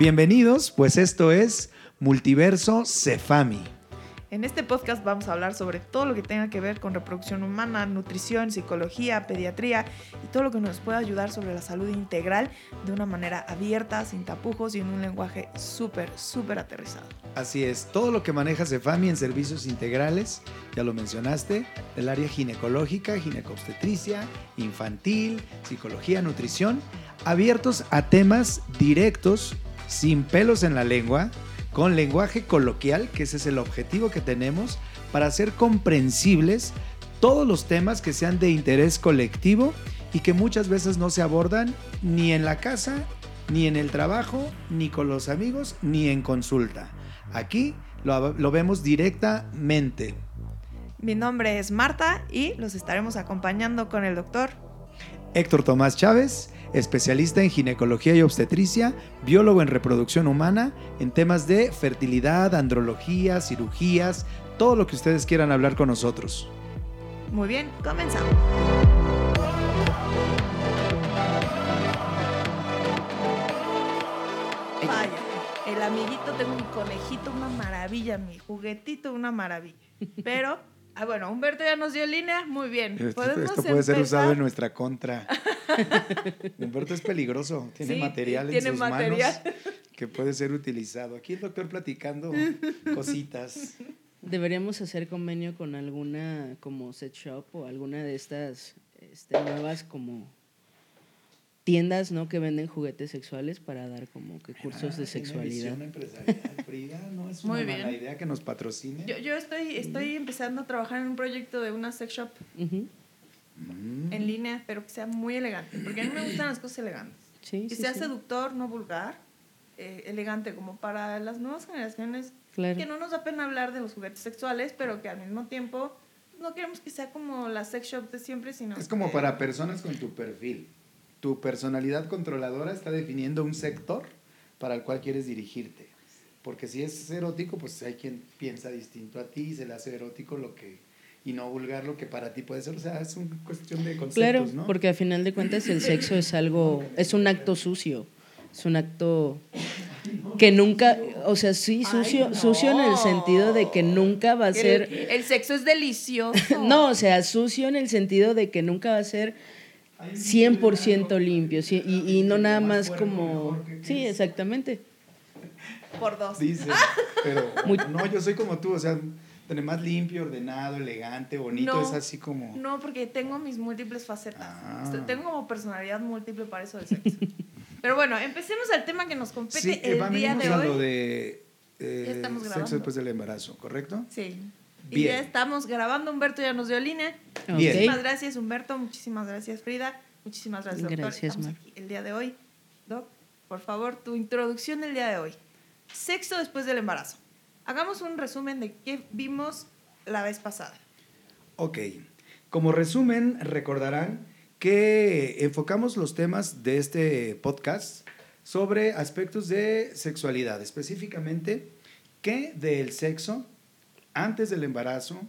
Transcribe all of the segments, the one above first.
Bienvenidos, pues esto es Multiverso Cefami. En este podcast vamos a hablar sobre todo lo que tenga que ver con reproducción humana, nutrición, psicología, pediatría y todo lo que nos pueda ayudar sobre la salud integral de una manera abierta, sin tapujos y en un lenguaje súper, súper aterrizado. Así es, todo lo que maneja Cefami en servicios integrales, ya lo mencionaste, del área ginecológica, ginecobstetricia, infantil, psicología, nutrición, abiertos a temas directos, sin pelos en la lengua, con lenguaje coloquial, que ese es el objetivo que tenemos, para hacer comprensibles todos los temas que sean de interés colectivo y que muchas veces no se abordan ni en la casa, ni en el trabajo, ni con los amigos, ni en consulta. Aquí lo, lo vemos directamente. Mi nombre es Marta y los estaremos acompañando con el doctor Héctor Tomás Chávez especialista en ginecología y obstetricia, biólogo en reproducción humana, en temas de fertilidad, andrología, cirugías, todo lo que ustedes quieran hablar con nosotros. Muy bien, comenzamos. Vaya, el amiguito, tengo un conejito, una maravilla, mi juguetito, una maravilla. Pero Ah, bueno, Humberto ya nos dio línea. Muy bien. Esto, puede ser usado en nuestra contra. Humberto es peligroso. Tiene material en sus manos que puede ser utilizado. Aquí el doctor platicando cositas. Deberíamos hacer convenio con alguna como set shop o alguna de estas este, nuevas como tiendas, ¿no? Que venden juguetes sexuales para dar como que cursos de sexualidad. Frida, no es una mala idea que nos patrocine. Yo, yo estoy, estoy empezando a trabajar en un proyecto de una sex shop mm. en línea, pero que sea muy elegante, porque a mí me gustan las cosas elegantes. Sí, que sea seductor, no vulgar, eh, elegante, como para las nuevas generaciones, que no nos da pena hablar de los juguetes sexuales, pero que al mismo tiempo no queremos que sea como la sex shop de siempre, sino... Es como para personas con tu perfil tu personalidad controladora está definiendo un sector para el cual quieres dirigirte. Porque si es erótico, pues hay quien piensa distinto a ti y se le hace erótico lo que y no vulgar lo que para ti puede ser. O sea, es una cuestión de conceptos, claro, porque a final de cuentas el sexo es algo, es un acto sucio. Es un acto que nunca, o sea, sí, sucio, sucio en el sentido de que nunca va a ser... El sexo es delicioso. no, o sea, sucio en el sentido de que nunca va a ser 100% limpio, sí, y, no nada más como... Sí, exactamente. Por dos. Dice, pero no, yo soy como tú, o sea, tener más limpio, ordenado, elegante, bonito, es así como... No, porque tengo mis múltiples facetas. Ah. Tengo como personalidad múltiple para eso del sexo. pero bueno, empecemos al tema que nos compete el día de hoy. lo de eh, sexo después del embarazo, ¿correcto? Sí. Y ya estamos grabando. Humberto ya nos dio línea. Muchísimas gracias, Humberto. Muchísimas gracias, Frida. Muchísimas gracias, doctor. Gracias, el día de hoy. Doc, por favor, tu introducción del día de hoy. Sexo después del embarazo. Hagamos un resumen de qué vimos la vez pasada. Ok. Como resumen, recordarán que enfocamos los temas de este podcast sobre aspectos de sexualidad, específicamente qué del sexo antes del embarazo,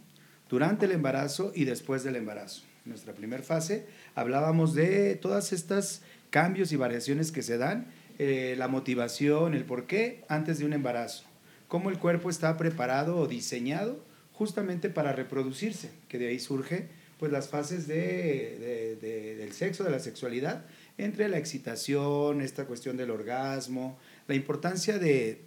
durante el embarazo y después del embarazo. En nuestra primera fase hablábamos de todas estas cambios y variaciones que se dan, eh, la motivación, el por qué antes de un embarazo, cómo el cuerpo está preparado o diseñado justamente para reproducirse, que de ahí surge pues las fases de, del sexo, de la sexualidad, entre la excitación, esta cuestión del orgasmo, la importancia de,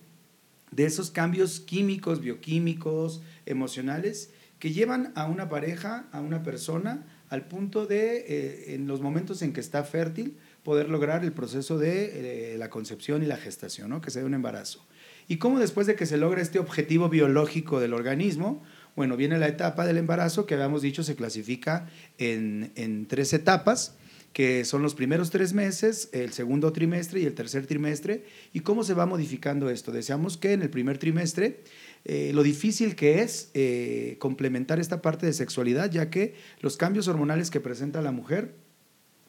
de esos cambios químicos, bioquímicos, emocionales, que llevan a una pareja, a una persona, al punto de, eh, en los momentos en que está fértil, poder lograr el proceso de eh, la concepción y la gestación, ¿no? que sea un embarazo. Y cómo después de que se logra este objetivo biológico del organismo, bueno, viene la etapa del embarazo que habíamos dicho se clasifica en, en tres etapas que son los primeros tres meses, el segundo trimestre y el tercer trimestre, y cómo se va modificando esto. Deseamos que en el primer trimestre eh, lo difícil que es eh, complementar esta parte de sexualidad, ya que los cambios hormonales que presenta la mujer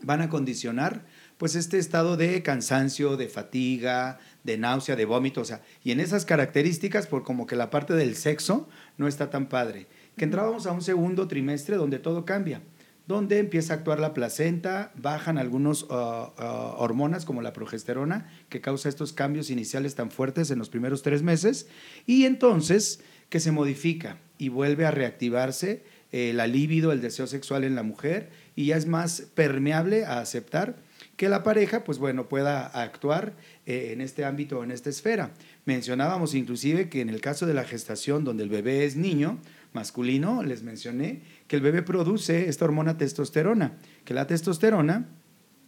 van a condicionar pues este estado de cansancio, de fatiga, de náusea, de vómito, o sea, y en esas características, por como que la parte del sexo no está tan padre, que entrábamos a un segundo trimestre donde todo cambia donde empieza a actuar la placenta, bajan algunas uh, uh, hormonas como la progesterona, que causa estos cambios iniciales tan fuertes en los primeros tres meses, y entonces que se modifica y vuelve a reactivarse eh, la libido, el deseo sexual en la mujer, y ya es más permeable a aceptar que la pareja, pues bueno, pueda actuar eh, en este ámbito, en esta esfera. Mencionábamos inclusive que en el caso de la gestación, donde el bebé es niño, masculino, les mencioné que el bebé produce esta hormona testosterona, que la testosterona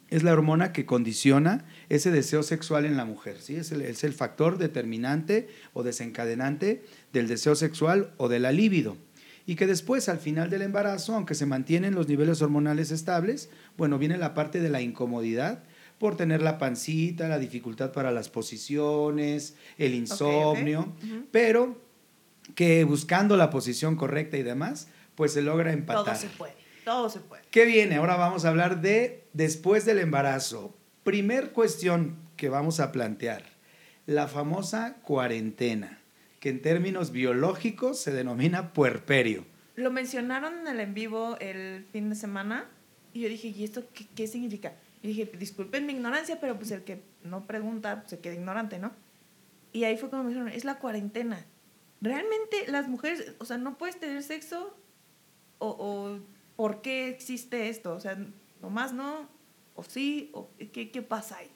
es la hormona que condiciona ese deseo sexual en la mujer, ¿sí? es, el, es el factor determinante o desencadenante del deseo sexual o de la libido. Y que después, al final del embarazo, aunque se mantienen los niveles hormonales estables, bueno, viene la parte de la incomodidad por tener la pancita, la dificultad para las posiciones, el insomnio, pero que buscando la posición correcta y demás, pues se logra empatar. Todo se puede, todo se puede. ¿Qué viene? Ahora vamos a hablar de después del embarazo. Primer cuestión que vamos a plantear, la famosa cuarentena, que en términos biológicos se denomina puerperio. Lo mencionaron en el en vivo el fin de semana y yo dije, ¿y esto qué, qué significa? Y dije, disculpen mi ignorancia, pero pues el que no pregunta pues, se queda ignorante, ¿no? Y ahí fue cuando me dijeron, es la cuarentena realmente las mujeres, o sea, no puedes tener sexo o, o ¿por qué existe esto? O sea, nomás no, o sí, o ¿qué, qué pasa ahí?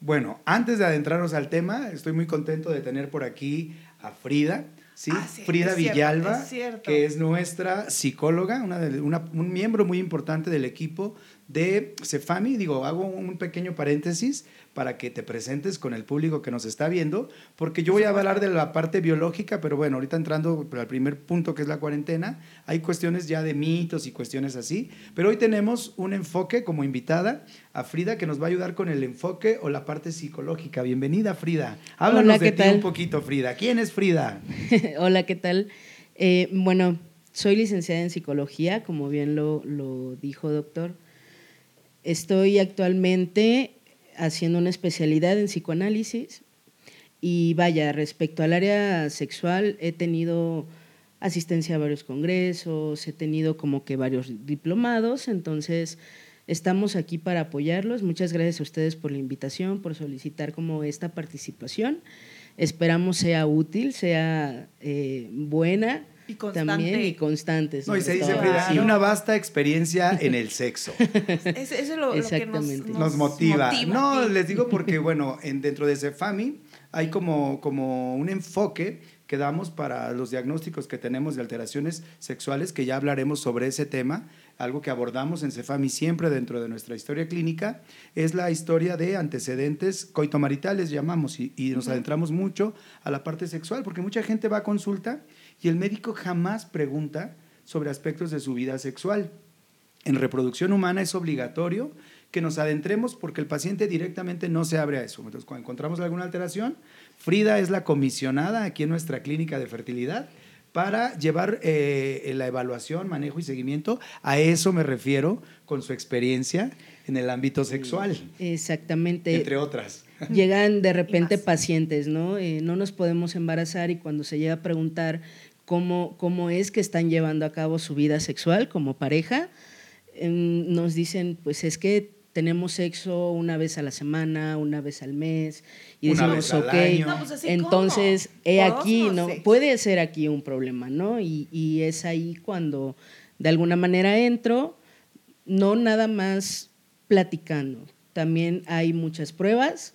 Bueno, antes de adentrarnos al tema, estoy muy contento de tener por aquí a Frida. ¿sí? Ah, sí, Frida es cierto, Villalba, es cierto. que es nuestra psicóloga, una de- una- un miembro muy importante del equipo de Cefami. Digo, hago un pequeño paréntesis para que te presentes con el público que nos está viendo, porque yo voy a hablar de la parte biológica, pero bueno, ahorita entrando al primer punto que es la cuarentena, hay cuestiones ya de mitos y cuestiones así, pero hoy tenemos un enfoque como invitada a Frida que nos va a ayudar con el enfoque o la parte psicológica. Bienvenida, Frida. Háblanos Hola, de ¿qué ti tal? un poquito, Frida. ¿Quién es Frida? Hola, ¿qué tal? Eh, bueno, soy licenciada en psicología, como bien lo, lo dijo doctor. Estoy actualmente haciendo una especialidad en psicoanálisis y vaya, respecto al área sexual, he tenido asistencia a varios congresos, he tenido como que varios diplomados, entonces estamos aquí para apoyarlos. Muchas gracias a ustedes por la invitación, por solicitar como esta participación. Esperamos sea útil, sea eh, buena Y constante. también y constante. No, y se dice. Frida, y una vasta experiencia en el sexo. Es- eso es lo, lo que nos, motiva. No, les digo porque, bueno, en, dentro de Cefami hay como, como un enfoque que damos para los diagnósticos que tenemos de alteraciones sexuales, que ya hablaremos sobre ese tema, algo que abordamos en Cefami siempre dentro de nuestra historia clínica, es la historia de antecedentes coitomaritales, llamamos, y, y nos adentramos mucho a la parte sexual, porque mucha gente va a consulta y el médico jamás pregunta sobre aspectos de su vida sexual. En reproducción humana es obligatorio que nos adentremos porque el paciente directamente no se abre a eso. Entonces, cuando encontramos alguna alteración, Frida es la comisionada aquí en nuestra clínica de fertilidad para llevar eh, la evaluación, manejo y seguimiento. A eso me refiero con su experiencia en el ámbito sexual, Exactamente. entre otras. Llegan de repente pacientes, ¿no? Eh, no nos podemos embarazar y cuando se llega a preguntar cómo, cómo es que están llevando a cabo su vida sexual como pareja, em, nos dicen, pues es que tenemos sexo una vez a la semana, una vez al mes, y Una decimos, ok. No, pues así entonces, he aquí, ¿no? Puede ser aquí un problema, ¿no? Y, y es ahí cuando de alguna manera entro, no nada más platicando, también hay muchas pruebas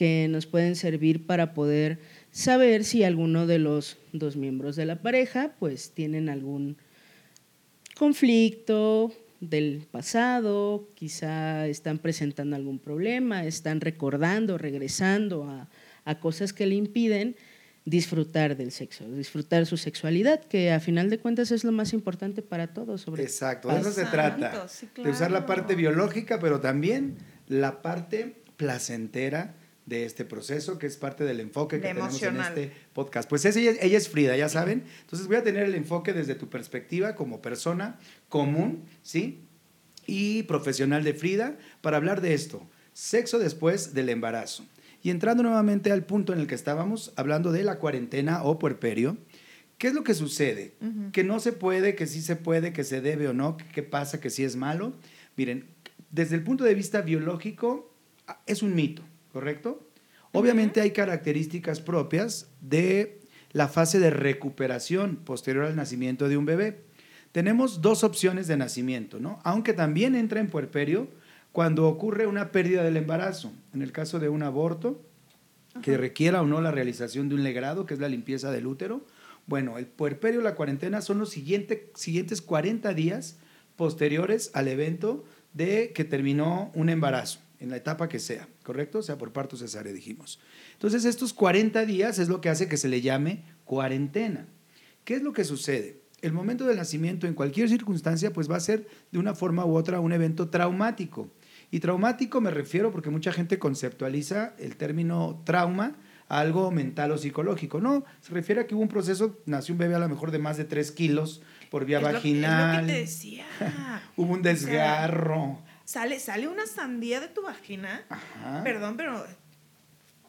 que nos pueden servir para poder saber si alguno de los dos miembros de la pareja pues tienen algún conflicto del pasado, quizá están presentando algún problema, están recordando, regresando a, a cosas que le impiden disfrutar del sexo, disfrutar su sexualidad, que a final de cuentas es lo más importante para todos. Sobre Exacto, de eso se trata. De usar la parte biológica, pero también la parte placentera de este proceso, que es parte del enfoque que De tenemos emocional. en este podcast. Pues es- ella, ella es Frida, ya saben. Entonces voy a tener el enfoque desde tu perspectiva como persona común, ¿sí? Y profesional de Frida para hablar de esto, sexo después del embarazo. Y entrando nuevamente al punto en el que estábamos, hablando de la cuarentena o puerperio, ¿Qué es lo que sucede? Que no se puede, que sí se puede, que se debe o no, qué pasa, que sí es malo. Miren, desde el punto de vista biológico, ah, es un mito, ¿correcto? Obviamente hay características propias de la fase de recuperación posterior al nacimiento de un bebé. Tenemos dos opciones de nacimiento, ¿no? Aunque también entra en puerperio cuando ocurre una pérdida del embarazo. En el caso de un aborto, que requiera o no la realización de un legrado, que es la limpieza del útero. Bueno, el puerperio, la cuarentena son los siguientes 40 días posteriores al evento de que terminó un embarazo, en la etapa que sea, ¿correcto? O sea, por parto cesárea dijimos. Entonces, estos 40 días es lo que hace que se le llame cuarentena. ¿Qué es lo que sucede? El momento del nacimiento, en cualquier circunstancia, pues va a ser de una forma u otra un evento traumático. Y traumático me refiero porque mucha gente conceptualiza el término trauma a algo mental o psicológico. No, se refiere a que hubo un proceso, nació un bebé a lo mejor de más de 3 kilos por vía vaginal. Lo que, te decía. hubo un desgarro. Sale, sale una sandía de tu vagina. Perdón, pero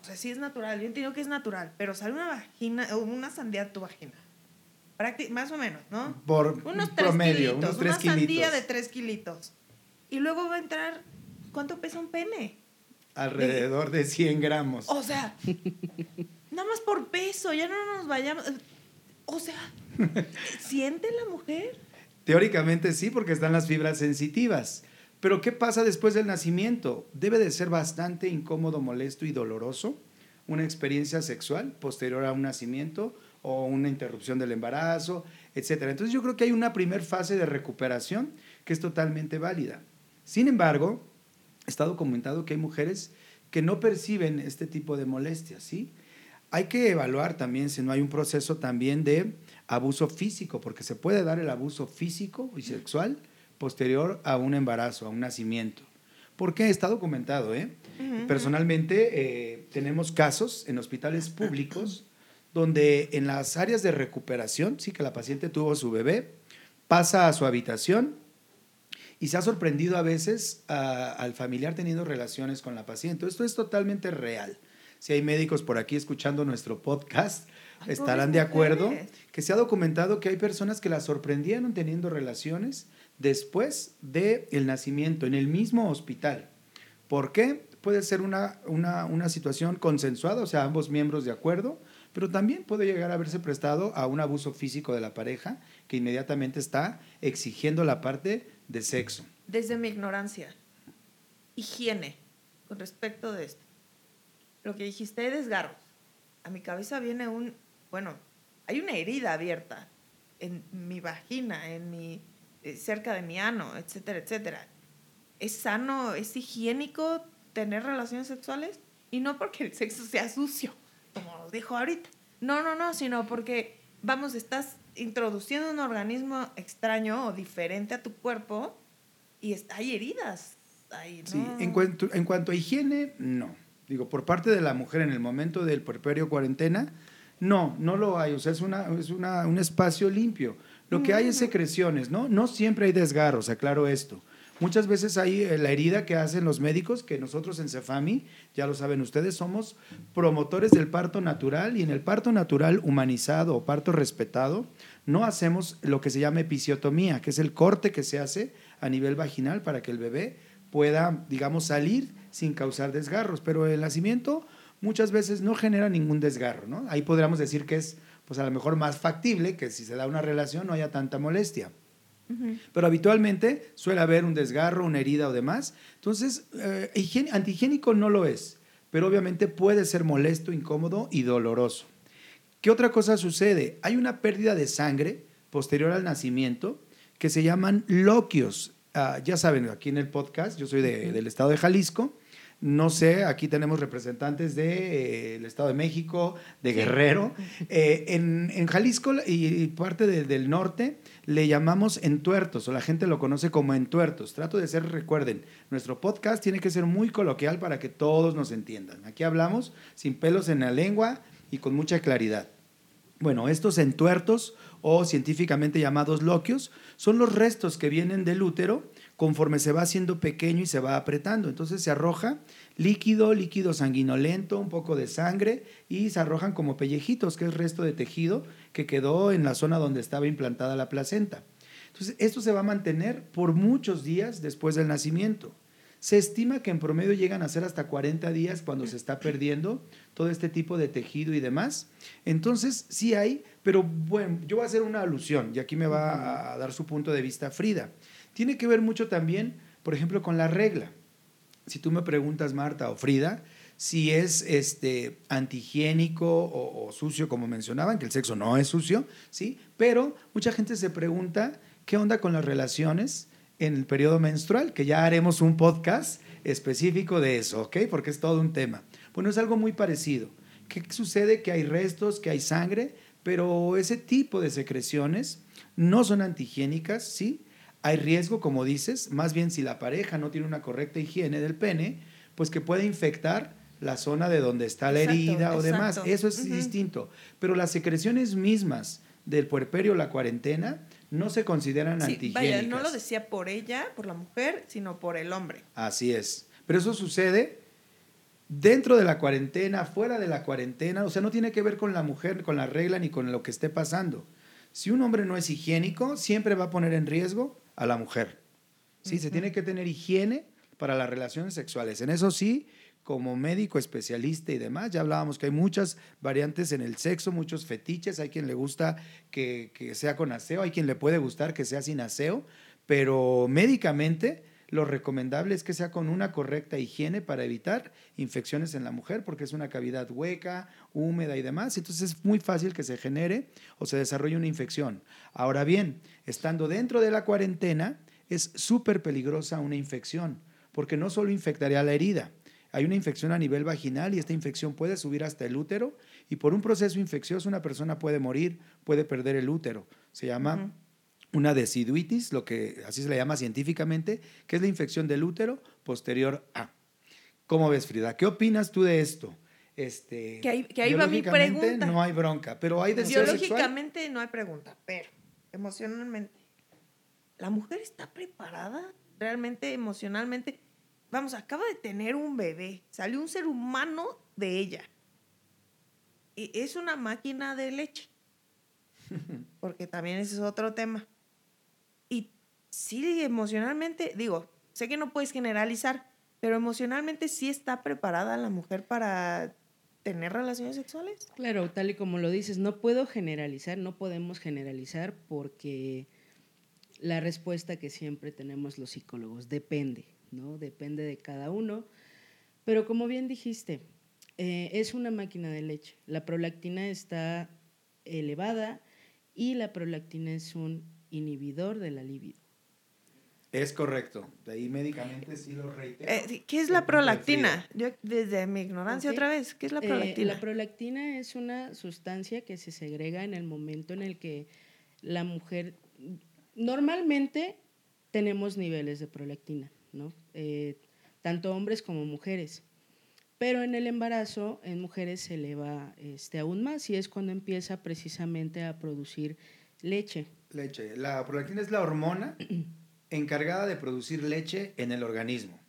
o sea, sí es natural, yo entiendo que es natural, pero sale una vagina, una sandía de tu vagina. más o menos, ¿no? Por unos tres promedio, unos tres una sandía de tres kilitos. Y luego va a entrar ¿Cuánto pesa un pene? Alrededor de 100 gramos. O sea, nada más por peso, ya no nos vayamos. O sea, ¿siente la mujer? Teóricamente sí, porque están las fibras sensitivas. Pero ¿qué pasa después del nacimiento? Debe de ser bastante incómodo, molesto y doloroso una experiencia sexual posterior a un nacimiento o una interrupción del embarazo, etc. Entonces yo creo que hay una primera fase de recuperación que es totalmente válida. Sin embargo, está documentado que hay mujeres que no perciben este tipo de molestias, ¿sí? Hay que evaluar también si no hay un proceso también de abuso físico, porque se puede dar el abuso físico y sexual posterior a un embarazo, a un nacimiento. Porque está documentado, ¿eh? Personalmente eh, tenemos casos en hospitales públicos donde en las áreas de recuperación, sí que la paciente tuvo su bebé, pasa a su habitación, y se ha sorprendido a veces al familiar teniendo relaciones con la paciente. Esto es totalmente real. Si hay médicos por aquí escuchando nuestro podcast, estarán de acuerdo que se ha documentado que hay personas que la sorprendieron teniendo relaciones después del el nacimiento en el mismo hospital. ¿Por qué? Puede ser una, una, una situación consensuada, o sea, ambos miembros de acuerdo, pero también puede llegar a haberse prestado a un abuso físico de la pareja que inmediatamente está exigiendo la parte de sexo. Desde mi ignorancia, higiene con respecto de esto. Lo que dijiste, desgarro. A mi cabeza viene un, bueno, hay una herida abierta en mi vagina, en mi, cerca de mi ano, etcétera, etcétera. ¿Es sano, es higiénico tener relaciones sexuales? Y no porque el sexo sea sucio, como os dijo ahorita. No, no, no, sino porque, vamos, estás introduciendo un organismo extraño o diferente a tu cuerpo y hay heridas. Ahí, Sí, en cuanto, en cuanto a higiene, no. Digo, por parte de la mujer en el momento del puerperio cuarentena, no, no lo hay. O sea, es, una, es una, un espacio limpio. Lo que hay es secreciones, ¿no? No siempre hay desgarros, aclaro esto. Muchas veces hay eh, la herida que hacen los médicos, que nosotros en Cefami, ya lo saben ustedes, somos promotores del parto natural y en el parto natural humanizado o parto respetado, no hacemos lo que se llama episiotomía, que es el corte que se hace a nivel vaginal para que el bebé pueda, digamos, salir sin causar desgarros. Pero el nacimiento muchas veces no genera ningún desgarro, ¿no? Ahí podríamos decir que es, pues a lo mejor más factible que si se da una relación no haya tanta molestia. Pero habitualmente suele haber un desgarro, una herida o demás. Entonces, eh, antihigiénico no lo es, pero obviamente puede ser molesto, incómodo y doloroso. ¿Qué otra cosa sucede? Hay una pérdida de sangre posterior al nacimiento que se llaman loquios. Ah, ya saben, aquí en el podcast, yo soy del estado de Jalisco, no sé, aquí tenemos representantes del de, eh, Estado de México, de Guerrero. Eh, en, Jalisco y, parte del norte le llamamos entuertos, o la gente lo conoce como entuertos. Trato de ser, recuerden, nuestro podcast tiene que ser muy coloquial para que todos nos entiendan. Aquí hablamos sin pelos en la lengua y con mucha claridad. Bueno, estos entuertos o científicamente llamados loquios son los restos que vienen del útero conforme se va haciendo pequeño y se va apretando. Entonces se arroja líquido, líquido sanguinolento, un poco de sangre y se arrojan como pellejitos, que es resto de tejido que quedó en la zona donde estaba implantada la placenta. Entonces esto se va a mantener por muchos días después del nacimiento. Se estima que en promedio llegan a ser hasta 40 días cuando se está perdiendo todo este tipo de tejido y demás. Entonces, sí hay, pero bueno, yo voy a hacer una alusión y aquí me va a dar su punto de vista Frida. Tiene que ver mucho también, por ejemplo, con la regla. Si tú me preguntas, Marta o Frida, si es este, antihigiénico o, o, sucio, como mencionaban, que el sexo no es sucio, ¿sí? Pero mucha gente se pregunta, ¿qué onda con las relaciones? en el periodo menstrual, que ya haremos un podcast específico de eso, ¿ok? Porque es todo un tema. Bueno, es algo muy parecido. ¿Qué sucede? Que hay restos, que hay sangre, pero ese tipo de secreciones no son antihigiénicas, ¿sí? Hay riesgo, como dices, más bien si la pareja no tiene una correcta higiene del pene, pues que puede infectar la zona de donde está la herida o demás. Eso es distinto. Pero las secreciones mismas del puerperio, la cuarentena, no se consideran sí, Vaya, no lo decía por ella, por la mujer, sino por el hombre. Así es. Pero eso sucede dentro de la cuarentena, fuera de la cuarentena, o sea, no tiene que ver con la mujer, con la regla, ni con lo que esté pasando. Si un hombre no es higiénico, siempre va a poner en riesgo a la mujer. Sí, se tiene que tener higiene para las relaciones sexuales. En eso sí, como médico especialista y demás. Ya hablábamos que hay muchas variantes en el sexo, muchos fetiches. Hay quien le gusta que, sea con aseo, hay quien le puede gustar que sea sin aseo, pero médicamente lo recomendable es que sea con una correcta higiene para evitar infecciones en la mujer, porque es una cavidad hueca, húmeda y demás. Entonces es muy fácil que se genere o se desarrolle una infección. Ahora bien, estando dentro de la cuarentena, es súper peligrosa una infección, porque no solo infectaría la herida, hay una infección a nivel vaginal y esta infección puede subir hasta el útero y por un proceso infeccioso una persona puede morir, puede perder el útero. Se llama una deciduitis, lo que así se le llama científicamente, que es la infección del útero posterior a. ¿Cómo ves, Frida? ¿Qué opinas tú de esto? Este, que ahí, que ahí va mi pregunta. No hay bronca, pero hay deseo Biológicamente no hay pregunta, pero emocionalmente, ¿la mujer está preparada realmente emocionalmente? vamos, acaba de tener un bebé, salió un ser humano de ella. Y es una máquina de leche. Porque también ese es otro tema. Y sí, emocionalmente, digo, sé que no puedes generalizar, pero emocionalmente sí está preparada la mujer para tener relaciones sexuales. Claro, tal y como lo dices, no puedo generalizar, no podemos generalizar porque la respuesta que siempre tenemos los psicólogos depende. ¿no? Depende de cada uno. Pero como bien dijiste, eh, es una máquina de leche. La prolactina está elevada y la prolactina es un inhibidor de la libido. Es correcto. De ahí médicamente sí lo reitero. Eh, ¿Qué es la prolactina? Yo desde mi ignorancia otra vez, ¿qué es la eh, prolactina? la prolactina es una sustancia que se segrega en el momento en el que la mujer normalmente tenemos niveles de prolactina. ¿no? Eh, tanto hombres como mujeres. Pero en el embarazo, en mujeres se eleva este, aún más y es cuando empieza precisamente a producir leche. Leche. La prolactina es la hormona encargada de producir leche en el organismo,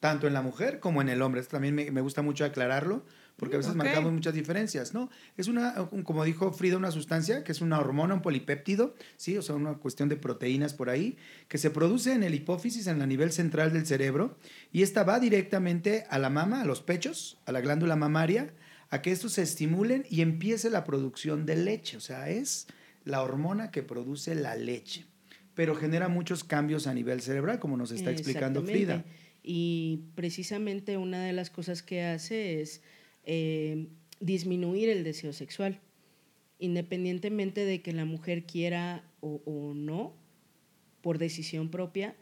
tanto en la mujer como en el hombre. Esto también me, me gusta mucho aclararlo, porque a veces marcamos muchas diferencias, ¿no? Es una, como dijo Frida, una sustancia que es una hormona, un polipéptido, ¿sí? O sea, una cuestión de proteínas por ahí, que se produce en el hipófisis, en la nivel central del cerebro, y esta va directamente a la mama, a los pechos, a la glándula mamaria, a que estos se estimulen y empiece la producción de leche. O sea, es la hormona que produce la leche, pero genera muchos cambios a nivel cerebral, como nos está explicando Frida. Y precisamente una de las cosas que hace es eh, disminuir el deseo sexual, independientemente de que la mujer quiera o, no, por decisión propia,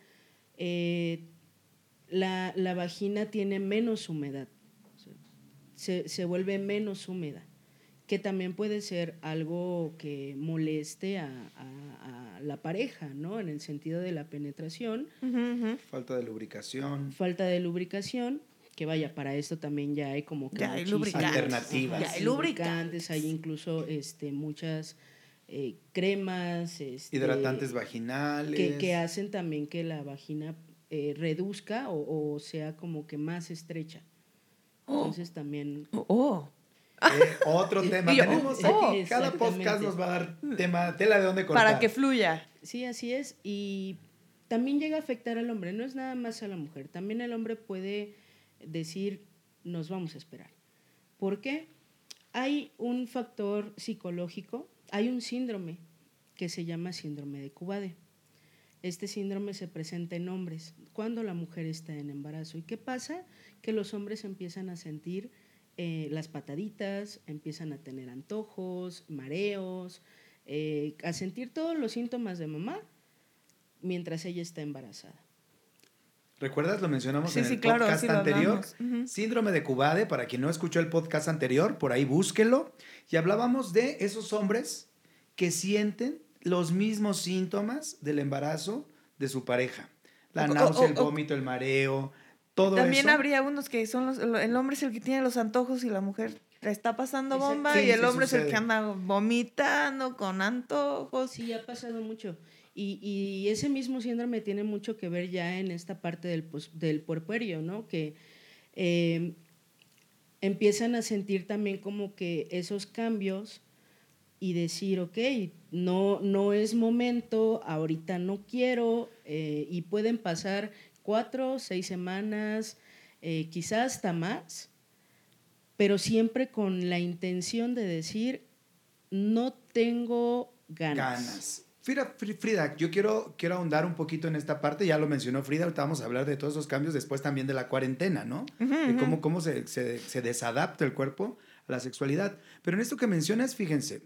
eh, la, vagina tiene menos humedad, se, vuelve menos húmeda, que también puede ser algo que moleste a, la pareja, ¿no? En el sentido de la penetración. Falta de lubricación. Falta de lubricación que vaya, para esto también ya hay como que ya hay lubricantes. alternativas. Ya hay lubricantes. Hay incluso este, muchas eh, cremas. Este, Hidratantes vaginales. Que, que, hacen también que la vagina eh, reduzca o, sea como que más estrecha. Oh. Entonces también... Oh. Eh, otro tema. Tenemos oh, cada podcast nos va a dar tema, tela de dónde cortar. Para que fluya. Sí, así es. Y también llega a afectar al hombre, no es nada más a la mujer. También el hombre puede decir, nos vamos a esperar. ¿Por qué? Hay un factor psicológico, hay un síndrome que se llama síndrome de Cubade. Este síndrome se presenta en hombres cuando la mujer está en embarazo. ¿Y qué pasa? Que los hombres empiezan a sentir eh, las pataditas, empiezan a tener antojos, mareos, eh, a sentir todos los síntomas de mamá mientras ella está embarazada. ¿Recuerdas? Lo mencionamos en el podcast anterior. Síndrome de Cubade, para quien no escuchó el podcast anterior, por ahí búsquelo. Y hablábamos de esos hombres que sienten los mismos síntomas del embarazo de su pareja. La náusea, el vómito, el mareo, todo También habría unos que son los, el hombre es el que tiene los antojos y la mujer está pasando bomba y el hombre es el que anda vomitando con antojos. Sí, ha pasado mucho. Y, y, ese mismo síndrome tiene mucho que ver ya en esta parte del, del puerperio, ¿no? Que eh, empiezan a sentir también como que esos cambios y decir, ok, no, no es momento, ahorita no quiero, eh, y pueden pasar cuatro, seis semanas, eh, quizás hasta más, pero siempre con la intención de decir, no tengo ganas. Frida, Frida, yo quiero, quiero ahondar un poquito en esta parte, ya lo mencionó Frida, ahorita vamos a hablar de todos esos cambios después también de la cuarentena, ¿no? de cómo, cómo se, se, se desadapta el cuerpo a la sexualidad. Pero en esto que mencionas, fíjense,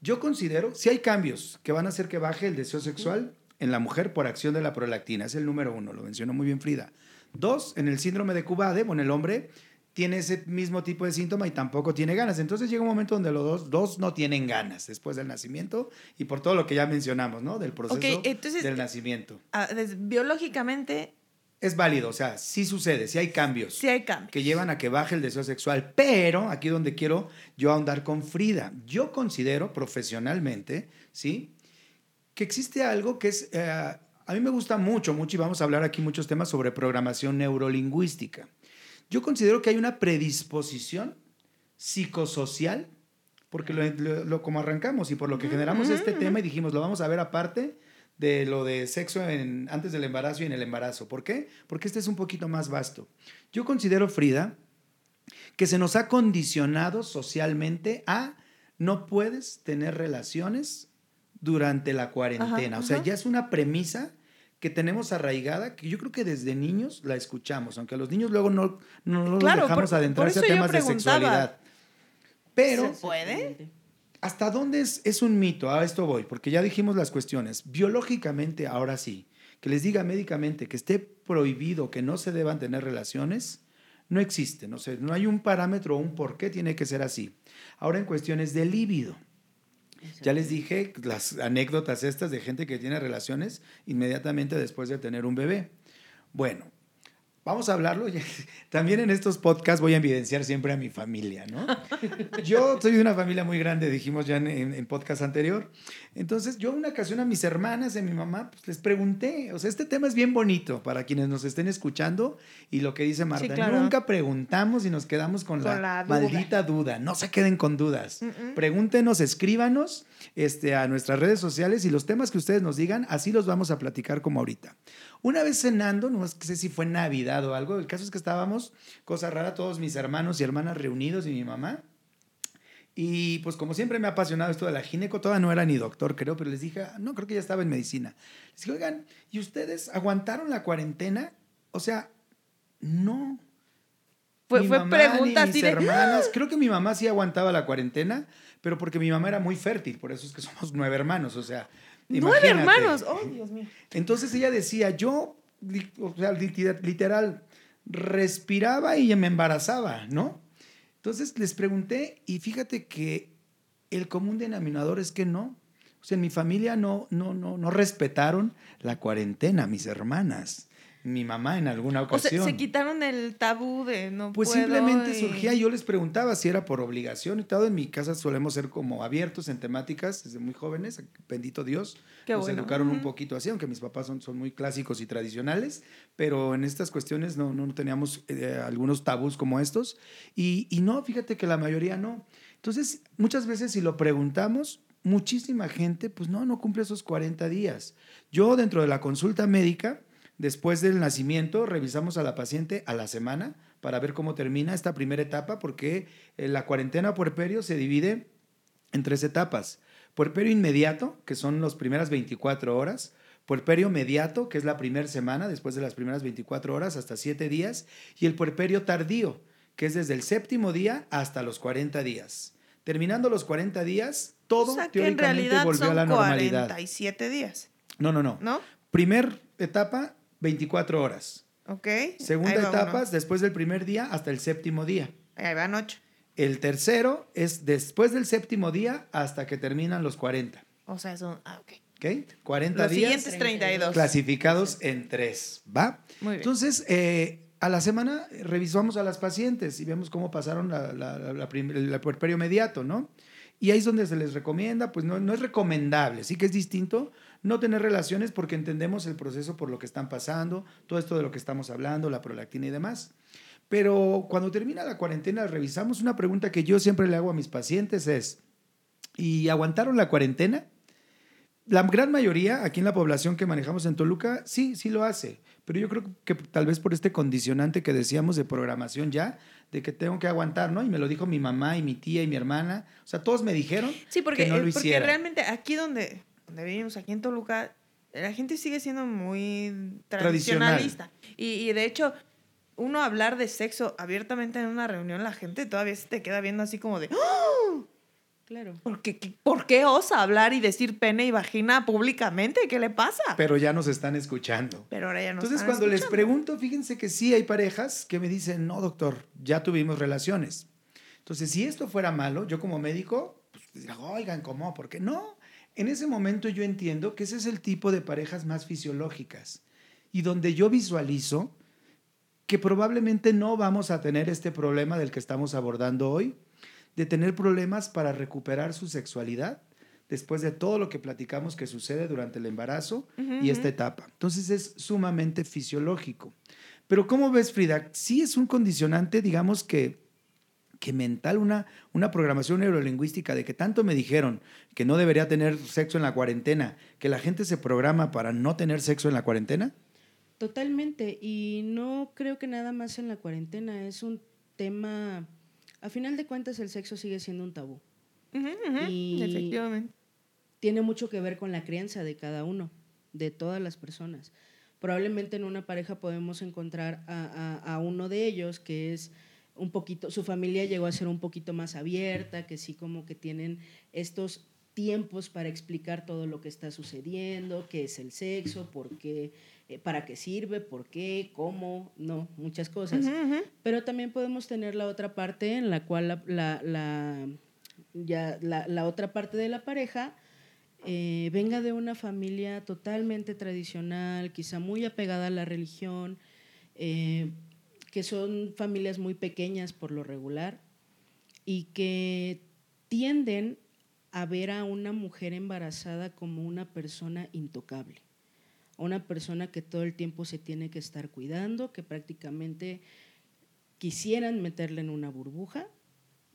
yo considero, si hay cambios que van a hacer que baje el deseo sexual en la mujer por acción de la prolactina, es el número uno, lo mencionó muy bien Frida. Dos, en el síndrome de Cubade, bueno, el hombre tiene ese mismo tipo de síntoma y tampoco tiene ganas. Entonces llega un momento donde los dos, dos no tienen ganas después del nacimiento y por todo lo que ya mencionamos, ¿no? Del proceso del nacimiento. Ah, biológicamente es válido, o sea, sí sucede, sí hay cambios. Sí hay cambios. Que llevan a que baje el deseo sexual. Pero aquí donde quiero yo ahondar con Frida, yo considero profesionalmente, ¿sí? Que existe algo que es, eh, a mí me gusta mucho, mucho, y vamos a hablar aquí muchos temas sobre programación neurolingüística. Yo considero que hay una predisposición psicosocial, porque lo, como arrancamos y por lo que generamos este tema y dijimos, lo vamos a ver aparte, de lo de sexo en, antes del embarazo y en el embarazo. ¿Por qué? Porque este es un poquito más vasto. Yo considero, Frida, que se nos ha condicionado socialmente a no puedes tener relaciones durante la cuarentena. O sea, ya es una premisa que tenemos arraigada, que yo creo que desde niños la escuchamos, aunque a los niños luego no, no los dejamos adentrarse a temas de sexualidad. Pero, ¿Se puede? ¿Hasta dónde es, es un mito? A esto voy, porque ya dijimos las cuestiones. Biológicamente, ahora sí, que les diga médicamente que esté prohibido que no se deban tener relaciones, no existe. No, sé, no hay un parámetro o un por qué tiene que ser así. Ahora en cuestiones de líbido. Ya les dije las anécdotas estas de gente que tiene relaciones inmediatamente después de tener un bebé. Bueno, Vamos a hablarlo. También en estos podcasts voy a evidenciar siempre a mi familia, ¿no? Yo soy de una familia muy grande, dijimos ya en, en, podcast anterior. Entonces, yo una ocasión a mis hermanas y a mi mamá, pues les pregunté, o sea, este tema es bien bonito para quienes nos estén escuchando y lo que dice Marta, nunca preguntamos y nos quedamos con, la, maldita duda. No se queden con dudas. Pregúntenos, escríbanos este, a nuestras redes sociales y los temas que ustedes nos digan, así los vamos a platicar como ahorita. Una vez cenando, no sé si fue Navidad o algo, el caso es que estábamos, cosa rara, todos mis hermanos y hermanas reunidos y mi mamá. Y pues como siempre me ha apasionado esto de la gineco, toda no era ni doctor, creo, pero les dije, ah, no, creo que ya estaba en medicina. Les dije, oigan, ¿y ustedes aguantaron la cuarentena? O sea, no. Fue, fue pregunta mis hermanas, creo que mi mamá sí aguantaba la cuarentena, pero porque mi mamá era muy fértil, por eso es que somos nueve hermanos, o sea, Nueve hermanos, oh Dios mío. Entonces ella decía, yo, o sea, literal, respiraba y me embarazaba, ¿no? Entonces les pregunté y fíjate que el común denominador es que no. O sea, en mi familia no, no, no, no respetaron la cuarentena, mis hermanas. Mi mamá en alguna ocasión. O se quitaron el tabú de no Pues simplemente surgía, yo les preguntaba si era por obligación y todo. En mi casa solemos ser como abiertos en temáticas desde muy jóvenes, bendito Dios. Qué nos educaron un poquito así, aunque mis papás son, son muy clásicos y tradicionales, pero en estas cuestiones no, no teníamos eh, algunos tabús como estos. Y, y no, fíjate que la mayoría no. Entonces, muchas veces si lo preguntamos, muchísima gente, pues no, no cumple esos 40 días. Yo dentro de la consulta médica, Después del nacimiento, revisamos a la paciente a la semana para ver cómo termina esta primera etapa, porque eh, la cuarentena puerperio se divide en tres etapas. Puerperio inmediato, que son las primeras 24 horas. Puerperio mediato, que es la primera semana, después de las primeras 24 horas hasta 7 días. Y el puerperio tardío, que es desde el séptimo día hasta los 40 días. Terminando los 40 días, todo teóricamente volvió a la normalidad. 47 días. No, no, no. ¿No? Primer etapa, 24 horas. Ok. Segunda etapa, después del primer día hasta el séptimo día. Ahí van ocho. El tercero es después del séptimo día hasta que terminan los 40. O sea, son. Ah, ok. ¿Ok? 40 los días. siguientes 32. Clasificados en tres. ¿Va? Muy bien. Entonces, eh, a la semana revisamos a las pacientes y vemos cómo pasaron la, la, el puerperio inmediato, ¿no? Y ahí es donde se les recomienda, pues no, no es recomendable, sí que es distinto no tener relaciones porque entendemos el proceso por lo que están pasando, todo esto de lo que estamos hablando, la prolactina y demás. Pero cuando termina la cuarentena, revisamos una pregunta que yo siempre le hago a mis pacientes es, ¿y aguantaron la cuarentena? La gran mayoría aquí en la población que manejamos en Toluca, sí, sí lo hace. Pero yo creo que tal vez por este condicionante que decíamos de programación ya, de que tengo que aguantar, ¿no? Y me lo dijo mi mamá y mi tía y mi hermana. O sea, todos me dijeron sí, porque, que no lo porque realmente aquí donde, donde vivimos, aquí en Toluca, la gente sigue siendo muy tradicionalista. Y, y, de hecho, uno hablar de sexo abiertamente en una reunión, la gente todavía se te queda viendo así como de... ¡Oh! Claro. Porque, ¿Por qué osa hablar y decir pene y vagina públicamente? ¿Qué le pasa? Pero ya nos están escuchando. Pero ahora ya nos Entonces, cuando les pregunto, fíjense que sí hay parejas que me dicen, no, doctor, ya tuvimos relaciones. Entonces, si esto fuera malo, yo como médico, pues oigan, ¿cómo? ¿Por qué no? En ese momento yo entiendo que ese es el tipo de parejas más fisiológicas y donde yo visualizo que probablemente no vamos a tener este problema del que estamos abordando hoy, de tener problemas para recuperar su sexualidad después de todo lo que platicamos que sucede durante el embarazo y esta etapa. Entonces es sumamente fisiológico. Pero ¿cómo ves, Frida? Sí es un condicionante, digamos que que mental, una, una programación neurolingüística de que tanto me dijeron que no debería tener sexo en la cuarentena, que la gente se programa para no tener sexo en la cuarentena? Totalmente, y no creo que nada más en la cuarentena, es un tema, a final de cuentas el sexo sigue siendo un tabú. y Efectivamente. Tiene mucho que ver con la crianza de cada uno, de todas las personas. Probablemente en una pareja podemos encontrar a, a uno de ellos que es un poquito, su familia llegó a ser un poquito más abierta, que sí como que tienen estos tiempos para explicar todo lo que está sucediendo, qué es el sexo, por qué, eh, para qué sirve, por qué, cómo, no, muchas cosas. Pero también podemos tener la otra parte en la cual la, la, ya, la, otra parte de la pareja eh, venga de una familia totalmente tradicional, quizá muy apegada a la religión, eh, que son familias muy pequeñas por lo regular y que tienden a ver a una mujer embarazada como una persona intocable, una persona que todo el tiempo se tiene que estar cuidando, que prácticamente quisieran meterle en una burbuja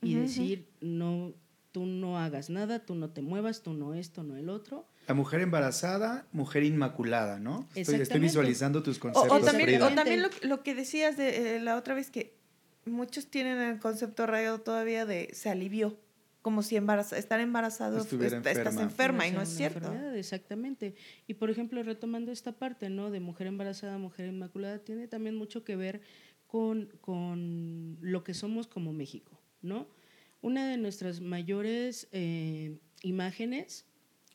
y decir, no, tú no hagas nada, tú no te muevas, tú no esto, no el otro. La mujer embarazada, mujer inmaculada, ¿no? Estoy, estoy visualizando tus conceptos. O, también, o también lo, que decías de eh, la otra vez que muchos tienen el concepto rayado todavía de se alivió, como si estar embarazado estás enferma y no es cierto. Exactamente. Y por ejemplo, retomando esta parte, ¿no? De mujer embarazada, mujer inmaculada, tiene también mucho que ver con, con lo que somos como México, ¿no? Una de nuestras mayores eh, imágenes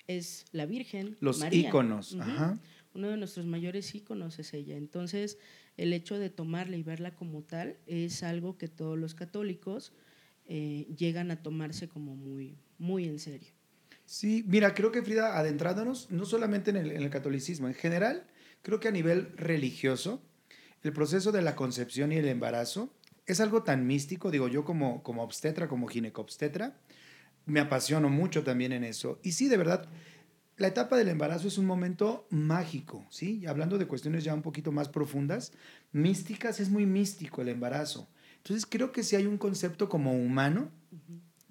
es la Virgen. Los íconos. Uno de nuestros mayores íconos es ella. Entonces, el hecho de tomarla y verla como tal es algo que todos los católicos eh, llegan a tomarse como muy, muy en serio. Sí, mira, creo que Frida, adentrándonos, no solamente en el, en el catolicismo, en general, creo que a nivel religioso, el proceso de la concepción y el embarazo es algo tan místico, digo yo como, como obstetra, como ginecobstetra, me apasiono mucho también en eso. Y sí, de verdad, la etapa del embarazo es un momento mágico, ¿sí? Y hablando de cuestiones ya un poquito más profundas, místicas, es muy místico el embarazo. Entonces creo que sí hay un concepto como humano,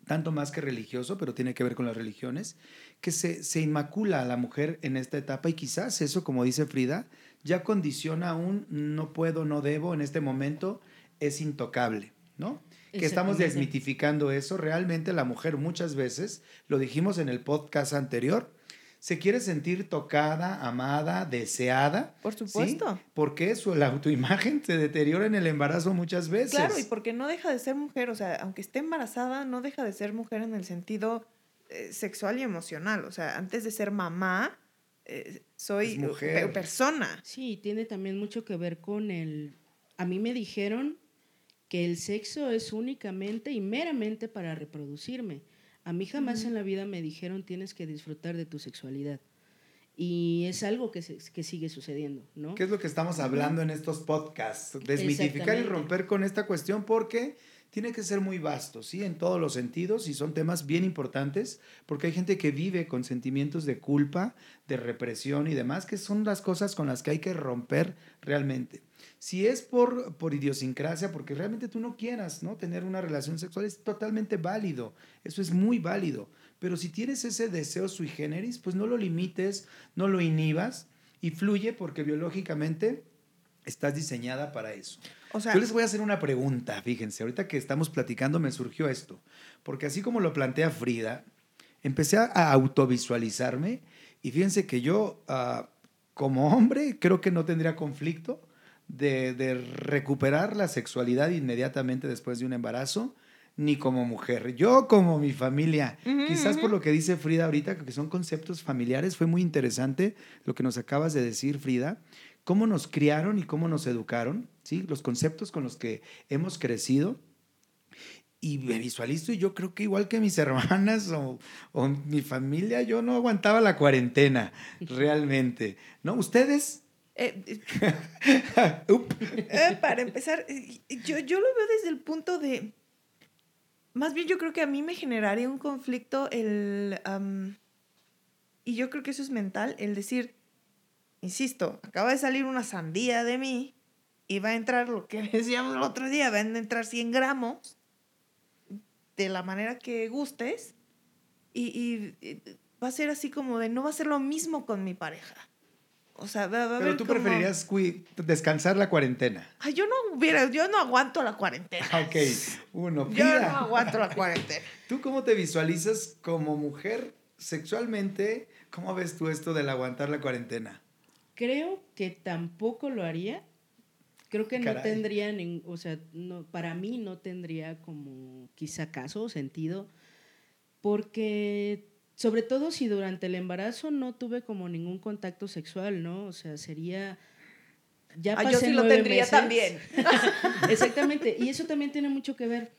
tanto más que religioso, pero tiene que ver con las religiones, que se, se inmacula a la mujer en esta etapa y quizás eso, como dice Frida, ya condiciona un no puedo, no debo en este momento, es intocable, ¿no? Que estamos desmitificando eso. Realmente la mujer muchas veces, lo dijimos en el podcast anterior, se quiere sentir tocada, amada, deseada. Por supuesto. Porque su, la autoimagen se deteriora en el embarazo muchas veces. Claro, y porque no deja de ser mujer, o sea, aunque esté embarazada, no deja de ser mujer en el sentido eh, sexual y emocional. O sea, antes de ser mamá, eh, soy mujer. persona. Sí, tiene también mucho que ver con el... A mí me dijeron que el sexo es únicamente y meramente para reproducirme. A mí jamás en la vida me dijeron tienes que disfrutar de tu sexualidad. Y es algo que, que sigue sucediendo, ¿no? ¿Qué es lo que estamos hablando en estos podcasts? Desmitificar y romper con esta cuestión porque tiene que ser muy vasto, ¿sí? En todos los sentidos y son temas bien importantes porque hay gente que vive con sentimientos de culpa, de represión y demás, que son las cosas con las que hay que romper realmente. Si es por, por idiosincrasia, porque realmente tú no quieras ¿no? tener una relación sexual, es totalmente válido. Eso es muy válido. Pero si tienes ese deseo sui generis, pues no lo limites, no lo inhibas y fluye porque biológicamente estás diseñada para eso. O sea, Yo les voy a hacer una pregunta, fíjense, ahorita que estamos platicando me surgió esto, porque así como lo plantea Frida, empecé a autovisualizarme y fíjense que yo ah, como hombre creo que no tendría conflicto de, recuperar la sexualidad inmediatamente después de un embarazo, ni como mujer. Yo como mi familia, quizás por lo que dice Frida ahorita, que son conceptos familiares, fue muy interesante lo que nos acabas de decir, Frida, cómo nos criaron y cómo nos educaron, ¿sí? los conceptos con los que hemos crecido. Y me visualizo y yo creo que igual que mis hermanas o, o mi familia, yo no aguantaba la cuarentena realmente. ¿No? ¿Ustedes? Eh, eh, para empezar, yo, yo lo veo desde el punto de... Más bien yo creo que a mí me generaría un conflicto el... y yo creo que eso es mental, el decir, insisto, acaba de salir una sandía de mí y va a entrar lo que decíamos el otro día, van a entrar 100 gramos de la manera que gustes y, y va a ser así como de, no va a ser lo mismo con mi pareja. O sea, va, Pero tú preferirías descansar la cuarentena. Ay, yo no hubiera, yo no aguanto la cuarentena. Ok, uno. Yo no aguanto la cuarentena. ¿Tú cómo te visualizas como mujer sexualmente? ¿Cómo ves tú esto del aguantar la cuarentena? Creo que tampoco lo haría. Creo que no tendría, o sea, no, para mí no tendría como quizá caso o sentido, porque sobre todo si durante el embarazo no tuve como ningún contacto sexual, ¿no? O sea, sería... Ya ah, yo sí lo tendría también. Exactamente. Y eso también tiene mucho que ver.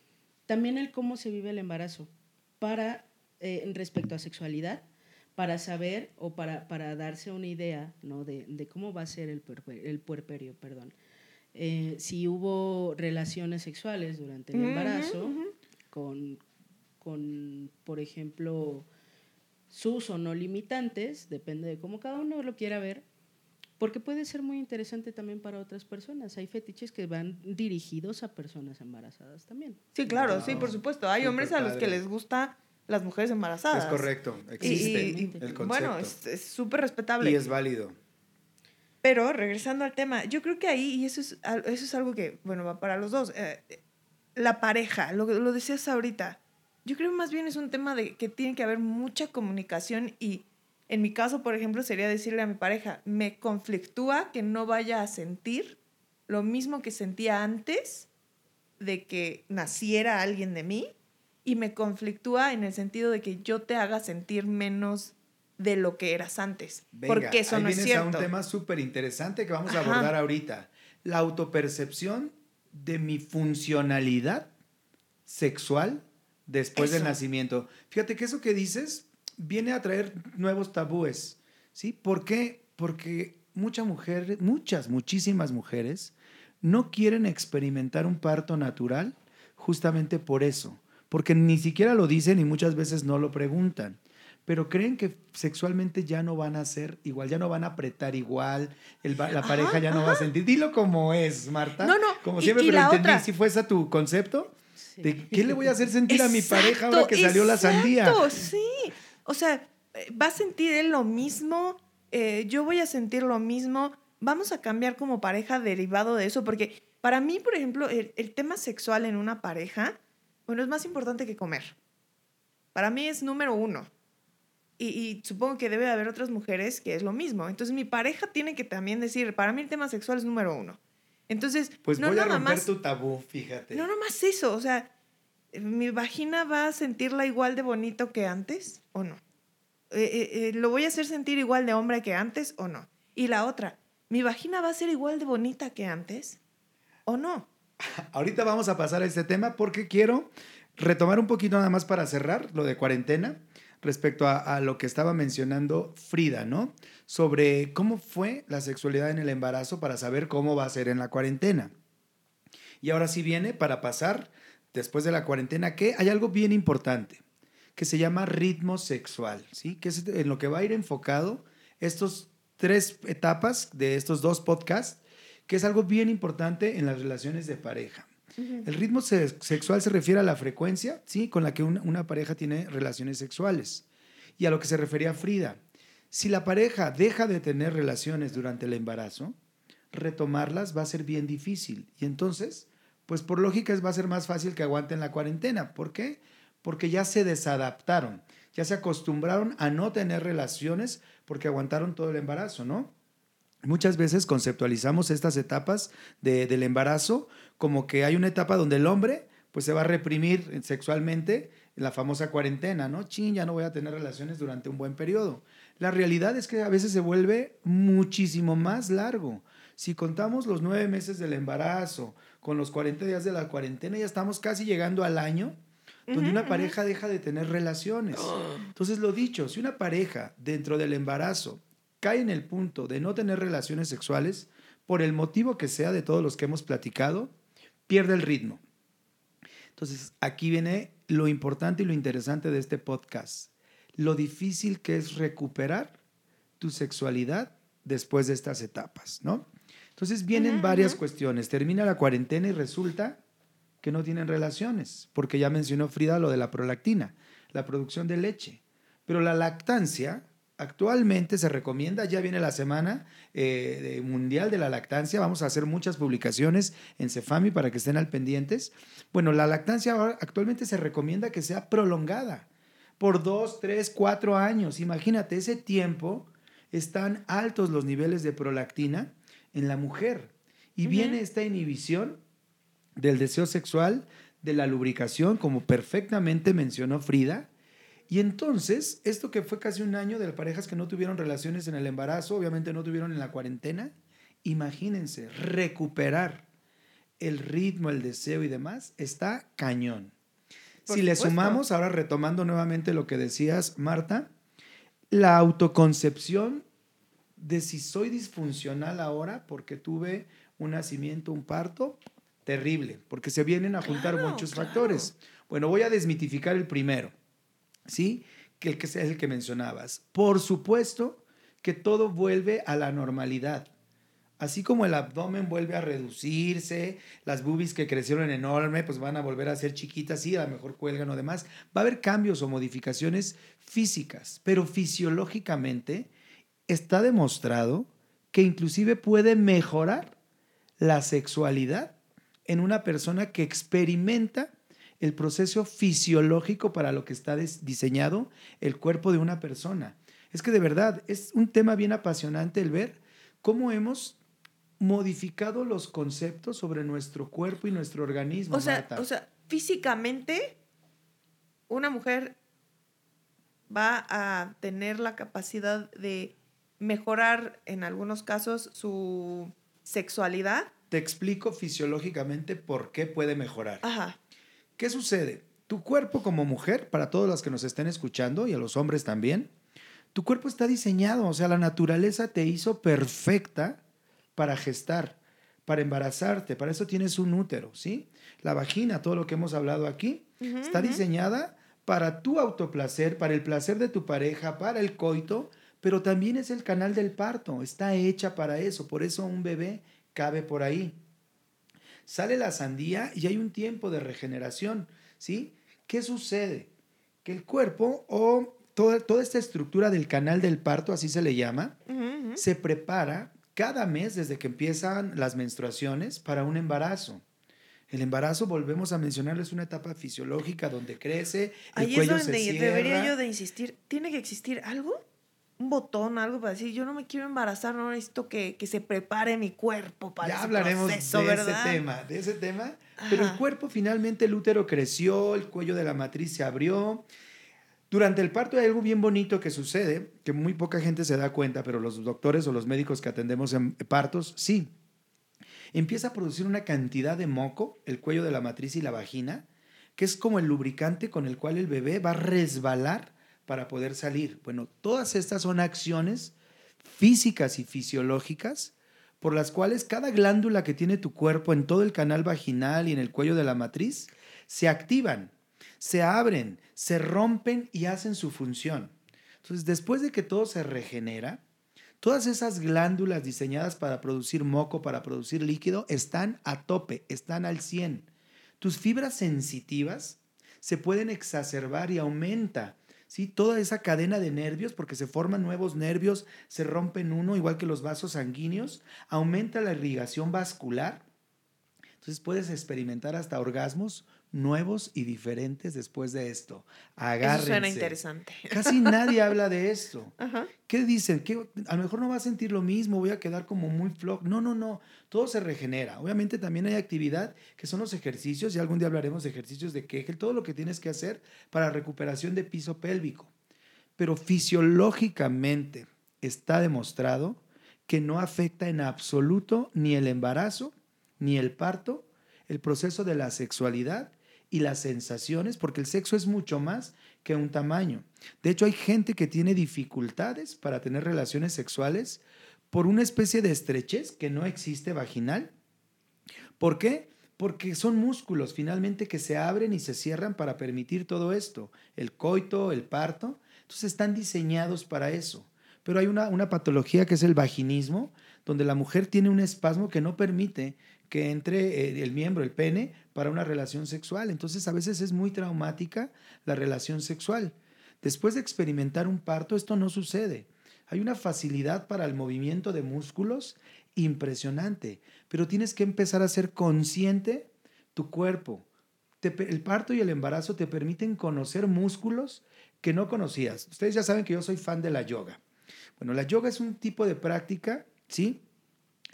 También el cómo se vive el embarazo. Para, eh, respecto a sexualidad, para saber o para, para darse una idea ¿no? de, de cómo va a ser el, puerperio, el puerperio. Perdón. Eh, si hubo relaciones sexuales durante el embarazo, con, con, por ejemplo, sus o no limitantes, depende de cómo cada uno lo quiera ver, porque puede ser muy interesante también para otras personas. Hay fetiches que van dirigidos a personas embarazadas también. Sí, claro, sí, por supuesto. Hay hombres a los que les gusta las mujeres embarazadas. Es correcto, existe el concepto. Bueno, es súper respetable. Y es válido. Pero regresando al tema, yo creo que ahí, y eso es, eso es algo que, bueno, va para los dos, eh, la pareja, lo, lo decías ahorita, yo creo más bien es un tema de que tiene que haber mucha comunicación y en mi caso, por ejemplo, sería decirle a mi pareja, me conflictúa que no vaya a sentir lo mismo que sentía antes de que naciera alguien de mí y me conflictúa en el sentido de que yo te haga sentir menos de lo que eras antes. porque eso no es cierto. a un tema súper interesante que vamos a abordar ahorita. La autopercepción de mi funcionalidad sexual después del nacimiento. Fíjate que eso que dices viene a traer nuevos tabúes, ¿sí? ¿Por qué? Porque mucha mujer, muchas, muchísimas mujeres no quieren experimentar un parto natural justamente por eso, porque ni siquiera lo dicen y muchas veces no lo preguntan pero creen que sexualmente ya no van a ser igual, ya no van a apretar igual, la pareja ya no va a sentir. Dilo como es, Marta. No, no. Como siempre, pero entendí si fue ese tu concepto. De qué le voy a hacer sentir a mi pareja ahora que salió la sandía. Sí. O sea, eh, va a sentir él lo mismo, eh, yo voy a sentir lo mismo. Vamos a cambiar como pareja derivado de eso, porque para mí, por ejemplo, el, el tema sexual en una pareja, bueno, es más importante que comer. Para mí es número uno. Y, supongo que debe haber otras mujeres que es lo mismo. Entonces mi pareja tiene que también decir, para mí el tema sexual es número uno. Entonces, pues no voy a romper tu tabú, fíjate. No, nomás eso, o sea, ¿mi vagina va a sentirla igual de bonito que antes o no? Eh, eh, eh, ¿Lo voy a hacer sentir igual de hombre que antes o no? Y la otra, ¿mi vagina va a ser igual de bonita que antes o no? Ahorita vamos a pasar a este tema porque quiero retomar un poquito nada más para cerrar lo de cuarentena respecto a, lo que estaba mencionando Frida, ¿no? Sobre cómo fue la sexualidad en el embarazo para saber cómo va a ser en la cuarentena. Y ahora sí viene para pasar, después de la cuarentena, que hay algo bien importante, que se llama ritmo sexual, ¿sí? Que es en lo que va a ir enfocado estos tres etapas de estos dos podcasts, que es algo bien importante en las relaciones de pareja. El ritmo sexual se refiere a la frecuencia, ¿sí? Con la que una, pareja tiene relaciones sexuales. Y a lo que se refería Frida. Si la pareja deja de tener relaciones durante el embarazo, retomarlas va a ser bien difícil. Y entonces, pues por lógica va a ser más fácil que aguanten la cuarentena. ¿Por qué? Porque ya se desadaptaron, ya se acostumbraron a no tener relaciones porque aguantaron todo el embarazo, ¿no? Muchas veces conceptualizamos estas etapas del embarazo como que hay una etapa donde el hombre pues se va a reprimir sexualmente en la famosa cuarentena, ¿no? Chin, ya no voy a tener relaciones durante un buen periodo. La realidad es que a veces se vuelve muchísimo más largo. Si contamos los nueve meses del embarazo con los 40 días de la cuarentena, ya estamos casi llegando al año donde una pareja deja de tener relaciones. Entonces, lo dicho, si una pareja dentro del embarazo cae en el punto de no tener relaciones sexuales, por el motivo que sea de todos los que hemos platicado, pierde el ritmo. Entonces, aquí viene lo importante y lo interesante de este podcast, lo difícil que es recuperar tu sexualidad después de estas etapas, ¿no? Entonces vienen varias cuestiones. Termina la cuarentena y resulta que no tienen relaciones, porque ya mencionó Frida lo de la prolactina, la producción de leche. Pero la lactancia Actualmente se recomienda, ya viene la semana eh, mundial de la lactancia, vamos a hacer muchas publicaciones en Cefami para que estén al pendientes. Bueno, la lactancia actualmente se recomienda que sea prolongada por dos, tres, cuatro años. Imagínate, ese tiempo están altos los niveles de prolactina en la mujer y viene esta inhibición del deseo sexual, de la lubricación, como perfectamente mencionó Frida, y entonces, esto que fue casi un año de las parejas que no tuvieron relaciones en el embarazo, obviamente no tuvieron en la cuarentena, imagínense, recuperar el ritmo, el deseo y demás, está cañón. si le sumamos, ahora retomando nuevamente lo que decías, Marta, la autoconcepción de si soy disfuncional ahora porque tuve un nacimiento, un parto, terrible, porque se vienen a juntar muchos factores. Bueno, voy a desmitificar el primero ¿sí? Que el que es el que mencionabas. Por supuesto que todo vuelve a la normalidad. Así como el abdomen vuelve a reducirse, las boobies que crecieron enorme, pues van a volver a ser chiquitas y a lo mejor cuelgan o demás. Va a haber cambios o modificaciones físicas, pero fisiológicamente está demostrado que inclusive puede mejorar la sexualidad en una persona que experimenta el proceso fisiológico para lo que está diseñado el cuerpo de una persona. Es que de verdad es un tema bien apasionante el ver cómo hemos modificado los conceptos sobre nuestro cuerpo y nuestro organismo. O sea, o sea físicamente una mujer va a tener la capacidad de mejorar en algunos casos su sexualidad. Te explico fisiológicamente por qué puede mejorar. Ajá. ¿Qué sucede? Tu cuerpo como mujer, para todos los que nos estén escuchando y a los hombres también, Tu cuerpo está diseñado, o sea, la naturaleza te hizo perfecta para gestar, para embarazarte, para eso tienes un útero, ¿sí? La vagina, todo lo que hemos hablado aquí, está diseñada para tu autoplacer, para el placer de tu pareja, para el coito, pero también es el canal del parto, está hecha para eso, por eso un bebé cabe por ahí. Sale la sandía y hay un tiempo de regeneración, ¿sí? ¿Qué sucede? Que el cuerpo o toda, toda esta estructura del canal del parto, así se le llama, se prepara cada mes desde que empiezan las menstruaciones para un embarazo. El embarazo, volvemos a mencionar, es una etapa fisiológica donde crece, el Ahí cuello es donde debería yo de insistir. ¿Tiene que existir algo? Un botón, algo para decir, yo no me quiero embarazar, no necesito que, que se prepare mi cuerpo para ya hablaremos de ese tema, de ese tema. Pero el cuerpo finalmente, el útero creció, el cuello de la matriz se abrió, durante el parto hay algo bien bonito que sucede, que muy poca gente se da cuenta, pero los doctores o los médicos que atendemos en partos, sí. Empieza a producir una cantidad de moco, el cuello de la matriz y la vagina, que es como el lubricante con el cual el bebé va a resbalar para poder salir. Bueno, todas estas son acciones físicas y fisiológicas por las cuales cada glándula que tiene tu cuerpo en todo el canal vaginal y en el cuello de la matriz se activan se abren, se rompen y hacen su función. Entonces, después de que todo se regenera, todas esas glándulas diseñadas para producir moco, para producir líquido, están a tope, están al 100. Tus fibras sensitivas se pueden exacerbar y aumenta ¿sí? toda esa cadena de nervios, porque se forman nuevos nervios, se rompen uno, igual que los vasos sanguíneos, aumenta la irrigación vascular. Entonces puedes experimentar hasta orgasmos nuevos y diferentes después de esto. Agárrense. Eso suena interesante. Casi nadie habla de esto. ¿Qué dicen? que A lo mejor no va a sentir lo mismo, voy a quedar como muy flojo. No, no, no. Todo se regenera. Obviamente también hay actividad que son los ejercicios, y algún día hablaremos de ejercicios de Kegel, todo lo que tienes que hacer para recuperación de piso pélvico. Pero fisiológicamente está demostrado que no afecta en absoluto ni el embarazo, ni el parto, el proceso de la sexualidad y las sensaciones, porque el sexo es mucho más que un tamaño. De hecho, hay gente que tiene dificultades para tener relaciones sexuales por una especie de estrechez que no existe vaginal. ¿Por qué? Porque son músculos finalmente que se abren y se cierran para permitir todo esto, el coito, el parto. Entonces están diseñados para eso. Pero hay una, una patología que es el vaginismo, donde la mujer tiene un espasmo que no permite que entre eh, el miembro, el pene, para una relación sexual. Entonces a veces es muy traumática la relación sexual. Después de experimentar un parto, esto no sucede. Hay una facilidad para el movimiento de músculos impresionante, pero tienes que empezar a ser consciente tu cuerpo. el parto y el embarazo te permiten conocer músculos que no conocías. Ustedes ya saben que yo soy fan de la yoga. Bueno, la yoga es un tipo de práctica, ¿sí?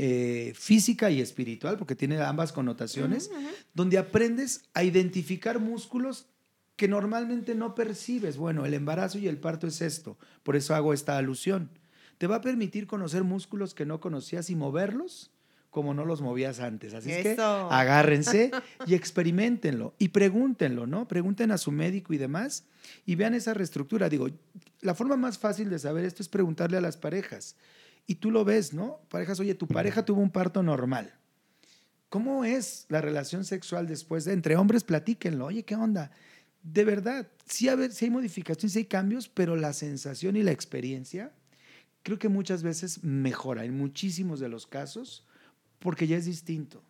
Eh, física y espiritual, porque tiene ambas connotaciones, donde aprendes a identificar músculos que normalmente no percibes. Bueno, el embarazo y el parto es esto, por eso hago esta alusión. Te va a permitir conocer músculos que no conocías y moverlos como no los movías antes. Así es que agárrense y experimentenlo y pregúntenlo, ¿no? Pregunten a su médico y demás y vean esa reestructura. Digo, la forma más fácil de saber esto es preguntarle a las parejas. Y tú lo ves, ¿no? Parejas, oye, tu pareja tuvo un parto normal. ¿Cómo es la relación sexual después de, entre hombres? Platíquenlo. Oye, ¿qué onda? De verdad, sí, hay, sí hay modificaciones, sí hay cambios, pero la sensación y la experiencia creo que muchas veces mejora, en muchísimos de los casos, porque ya es distinto.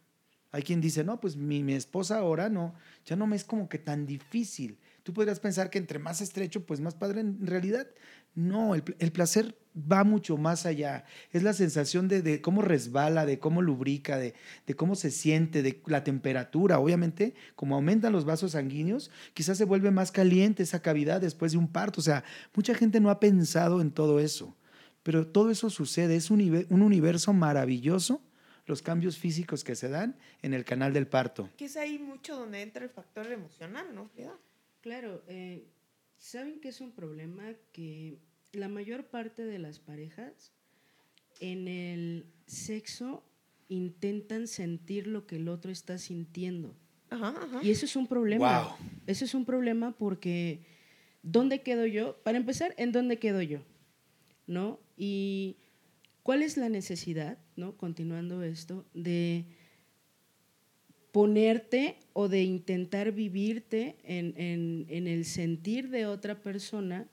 Hay quien dice, no, pues mi, mi esposa ahora no, ya no me es como que tan difícil. Tú podrías pensar que entre más estrecho, pues más padre. En realidad, no, el, el placer va mucho más allá. Es la sensación de, cómo resbala, de cómo lubrica, de, cómo se siente, de la temperatura. Obviamente, como aumentan los vasos sanguíneos, quizás se vuelve más caliente esa cavidad después de un parto. O sea, mucha gente no ha pensado en todo eso. Pero todo eso sucede, es un, un universo maravilloso los cambios físicos que se dan en el canal del parto. Que es ahí mucho donde entra el factor emocional, ¿no? Claro, eh, ¿saben que es un problema que la mayor parte de las parejas en el sexo intentan sentir lo que el otro está sintiendo. Y eso es un problema. Eso es un problema porque ¿dónde quedo yo? Para empezar, ¿en dónde quedo yo? ¿no? Y cuál es la necesidad, ¿no? Continuando esto, de ponerte o de intentar vivirte en, en, el sentir de otra persona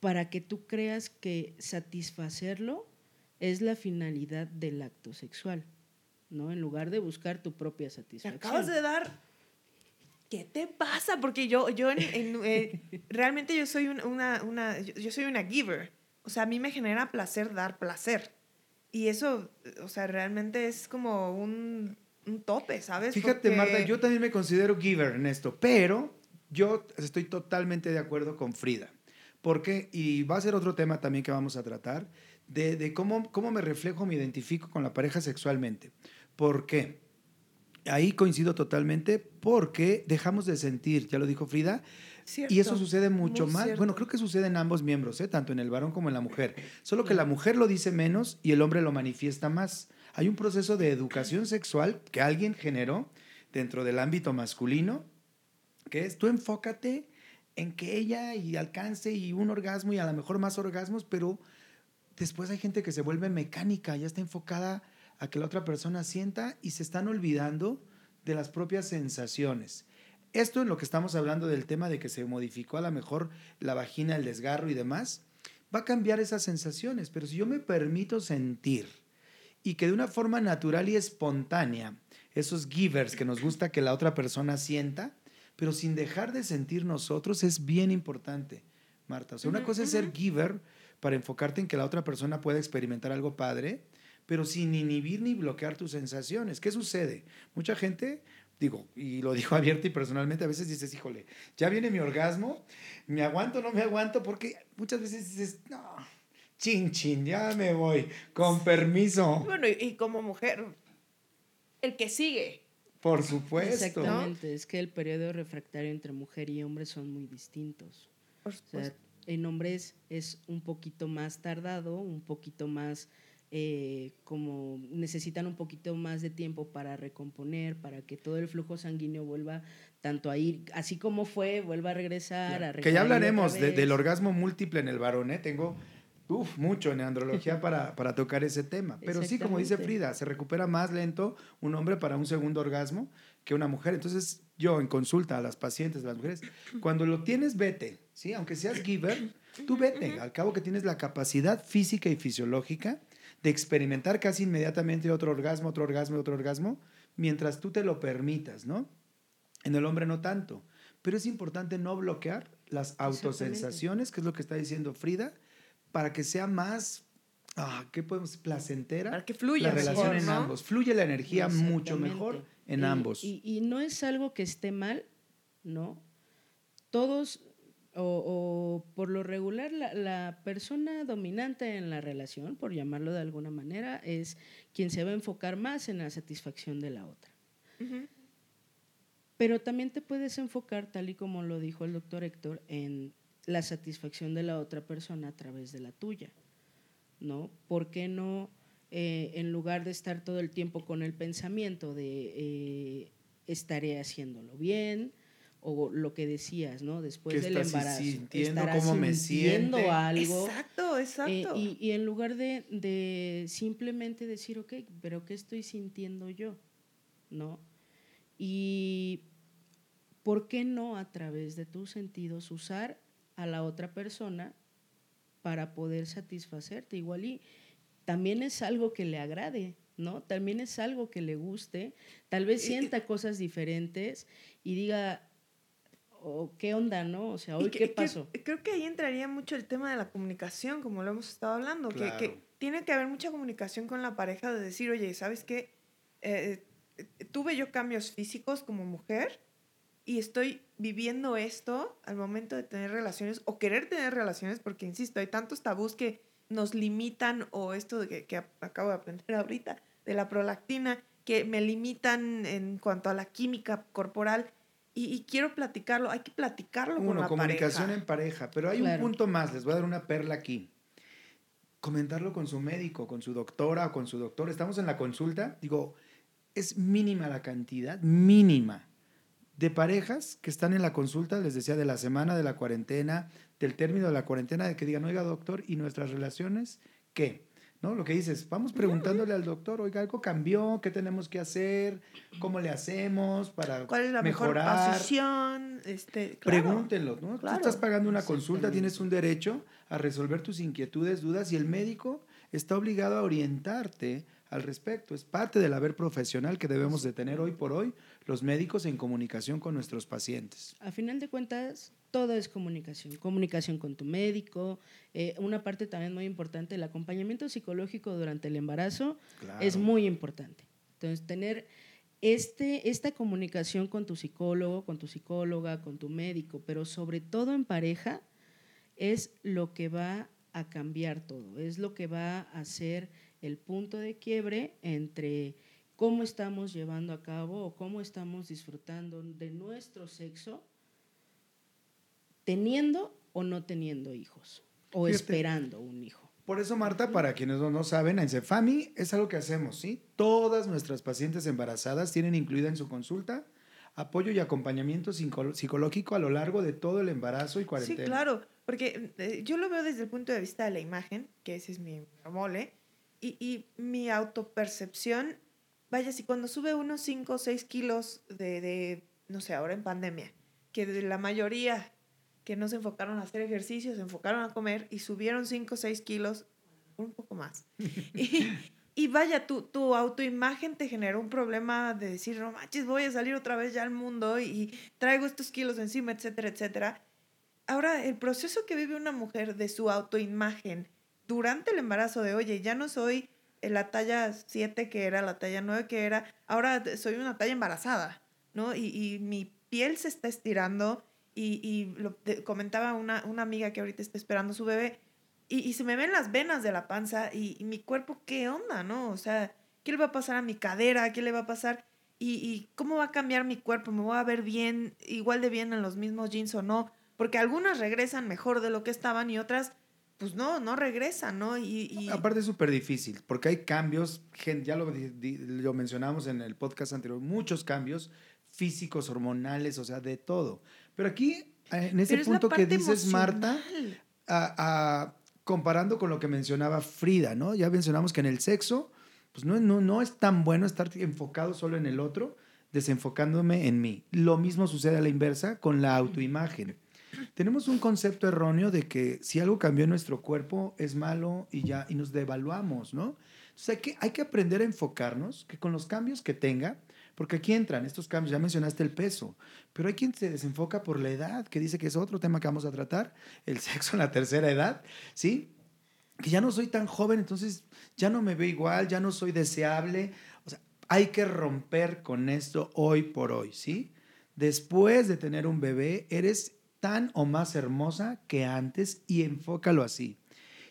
para que tú creas que satisfacerlo es la finalidad del acto sexual, ¿no? En lugar de buscar tu propia satisfacción. Te acabas de dar... ¿Qué te pasa? Porque yo, yo eh, realmente yo soy una, una, yo soy una giver. O sea, a mí me genera placer dar placer. Y eso, o sea, realmente es como un un tope, ¿sabes? Fíjate, Marta, yo también me considero giver en esto, pero yo estoy totalmente de acuerdo con Frida. Porque, y va a ser otro tema también que vamos a tratar, de, de cómo, cómo me reflejo, me identifico con la pareja sexualmente. ¿Por qué? Ahí coincido totalmente porque dejamos de sentir, ya lo dijo Frida, y eso sucede mucho más. Bueno, creo que sucede en ambos miembros, ¿eh? tanto en el varón como en la mujer. Solo que la mujer lo dice menos y el hombre lo manifiesta más. Hay un proceso de educación sexual que alguien generó dentro del ámbito masculino, que es tú enfócate en que ella y alcance y un orgasmo y a lo mejor más orgasmos, pero después hay gente que se vuelve mecánica, ya está enfocada a que la otra persona sienta y se están olvidando de las propias sensaciones. Esto en lo que estamos hablando del tema de que se modificó a lo mejor la vagina, el desgarro y demás, va a cambiar esas sensaciones, pero si yo me permito sentir, y que de una forma natural y espontánea, esos givers que nos gusta que la otra persona sienta, pero sin dejar de sentir nosotros, es bien importante, Marta. O sea, una cosa es ser giver para enfocarte en que la otra persona pueda experimentar algo padre, pero sin inhibir ni bloquear tus sensaciones. ¿Qué sucede? Mucha gente, digo, y lo digo abierto y personalmente, a veces dices, híjole, ya viene mi orgasmo, me aguanto no me aguanto, porque muchas veces dices, no, chin, chin, ya me voy, con permiso. Bueno, y, como mujer, el que sigue. Por supuesto. Exactamente, es que el periodo refractario entre mujer y hombre son muy distintos. o sea, en hombres es un poquito más tardado, un poquito más eh, como necesitan un poquito más de tiempo para recomponer, para que todo el flujo sanguíneo vuelva tanto a ir, así como fue, vuelva a regresar. A que ya hablaremos del orgasmo múltiple en el varón, ¿eh? Tengo Uf, mucho en andrología para, para tocar ese tema. Pero sí, como dice Frida, se recupera más lento un hombre para un segundo orgasmo que una mujer. Entonces, yo en consulta a las pacientes, a las mujeres, cuando lo tienes, vete, ¿sí? Aunque seas giver, tú vete. Al cabo que tienes la capacidad física y fisiológica de experimentar casi inmediatamente otro orgasmo, otro orgasmo, otro orgasmo, mientras tú te lo permitas, ¿no? En el hombre no tanto. Pero es importante no bloquear las autosensaciones, que es lo que está diciendo Frida, para que sea más, ah, ¿qué podemos? Placentera. Para que fluya la relación en ambos. Fluye la energía mucho mejor en ambos. Y, no es algo que esté mal, ¿no? Todos, o, por lo regular, la, persona dominante en la relación, por llamarlo de alguna manera, es quien se va a enfocar más en la satisfacción de la otra. Pero también te puedes enfocar, tal y como lo dijo el doctor Héctor, en la satisfacción de la otra persona a través de la tuya, ¿no? ¿Por qué no, eh, en lugar de estar todo el tiempo con el pensamiento de eh, estaré haciéndolo bien, o lo que decías, ¿no? Después del embarazo. Sintiendo cómo me siento. algo. Exacto, exacto. Eh, y, en lugar de, de, simplemente decir, ok, pero ¿qué estoy sintiendo yo? ¿No? Y ¿por qué no a través de tus sentidos usar a la otra persona para poder satisfacerte. Igual y también es algo que le agrade, ¿no? También es algo que le guste. Tal vez sienta cosas diferentes y diga, oh, ¿qué onda, no? O sea, ¿hoy qué pasó? creo que ahí entraría mucho el tema de la comunicación, como lo hemos estado hablando, que, tiene que haber mucha comunicación con la pareja de decir, oye, ¿sabes qué? Eh, eh, tuve yo cambios físicos como mujer y estoy viviendo esto al momento de tener relaciones o querer tener relaciones, porque insisto, hay tantos tabús que nos limitan o esto de que, acabo de aprender ahorita, de la prolactina, que me limitan en cuanto a la química corporal. Y, quiero platicarlo, hay que platicarlo con la comunicación en pareja, pero hay un punto más, les voy a dar una perla aquí. Comentarlo con su médico, con su doctora o con su doctor. Estamos en la consulta, digo, es mínima la cantidad, mínima de parejas que están en la consulta, les decía, de la semana de la cuarentena, del término de la cuarentena, de que digan, oiga, doctor, ¿y nuestras relaciones qué? ¿No? Lo que dices, vamos preguntándole al doctor, oiga, algo cambió, ¿qué tenemos que hacer? ¿Cómo le hacemos para ¿Cuál es la mejorar? mejor posición? Este, Pregúntenlo, ¿no? Tú estás pagando una consulta, tienes un derecho a resolver tus inquietudes, dudas, y el médico está obligado a orientarte al respecto. Es parte del haber profesional que debemos de tener hoy por hoy los médicos en comunicación con nuestros pacientes. A final de cuentas, todo es comunicación. Comunicación con tu médico. Eh, una parte también muy importante, el acompañamiento psicológico durante el embarazo es muy importante. Entonces, tener este, esta comunicación con tu psicólogo, con tu psicóloga, con tu médico, pero sobre todo en pareja, es lo que va a cambiar todo, es lo que va a hacer el punto de quiebre entre cómo estamos llevando a cabo o cómo estamos disfrutando de nuestro sexo teniendo o no teniendo hijos o esperando un hijo. Por eso, Marta, para quienes no, saben, en Cefami es algo que hacemos, ¿sí? Todas nuestras pacientes embarazadas tienen incluida en su consulta apoyo y acompañamiento psicológico a lo largo de todo el embarazo y cuarentena. Sí, claro, porque eh, yo lo veo desde el punto de vista de la imagen, que ese es mi mole, y, y mi autopercepción, vaya, si cuando sube unos 5 o 6 kilos de, de, no sé, ahora en pandemia, que de la mayoría que no se enfocaron a hacer ejercicio, se enfocaron a comer y subieron 5 o 6 kilos, un poco más. y, y, vaya, tu, tu autoimagen te generó un problema de decir, no manches, voy a salir otra vez ya al mundo y traigo estos kilos encima, etcétera, etcétera. Ahora, el proceso que vive una mujer de su autoimagen, durante el embarazo de, oye, ya no soy la talla 7 que era, la talla 9 que era, ahora soy una talla embarazada, ¿no? Y, y mi piel se está estirando y, y lo comentaba una, una, amiga que ahorita está esperando su bebé y, y se me ven las venas de la panza y, mi cuerpo, ¿qué onda, no? O sea, ¿qué le va a pasar a mi cadera? ¿Qué le va a pasar? Y, cómo va a cambiar mi cuerpo? ¿Me voy a ver bien, igual de bien en los mismos jeans o no? Porque algunas regresan mejor de lo que estaban y otras pues no, no regresa, ¿no? Y, Aparte es súper difícil, porque hay cambios, ya lo, lo mencionamos en el podcast anterior, muchos cambios físicos, hormonales, o sea, de todo. Pero aquí, eh, en ese punto que dices, Marta, a, comparando con lo que mencionaba Frida, ¿no? Ya mencionamos que en el sexo, pues no, no, no es tan bueno estar enfocado solo en el otro, desenfocándome en mí. Lo mismo sucede a la inversa con la autoimagen tenemos un concepto erróneo de que si algo cambió en nuestro cuerpo es malo y ya, y nos devaluamos, ¿no? Entonces hay que, hay que aprender a enfocarnos, que con los cambios que tenga, porque aquí entran estos cambios, ya mencionaste el peso, pero hay quien se desenfoca por la edad, que dice que es otro tema que vamos a tratar, el sexo en la tercera edad, ¿sí? Que ya no soy tan joven, entonces ya no me veo igual, ya no soy deseable. O sea, hay que romper con esto hoy por hoy, ¿sí? Después de tener un bebé, eres tan o más hermosa que antes y enfócalo así.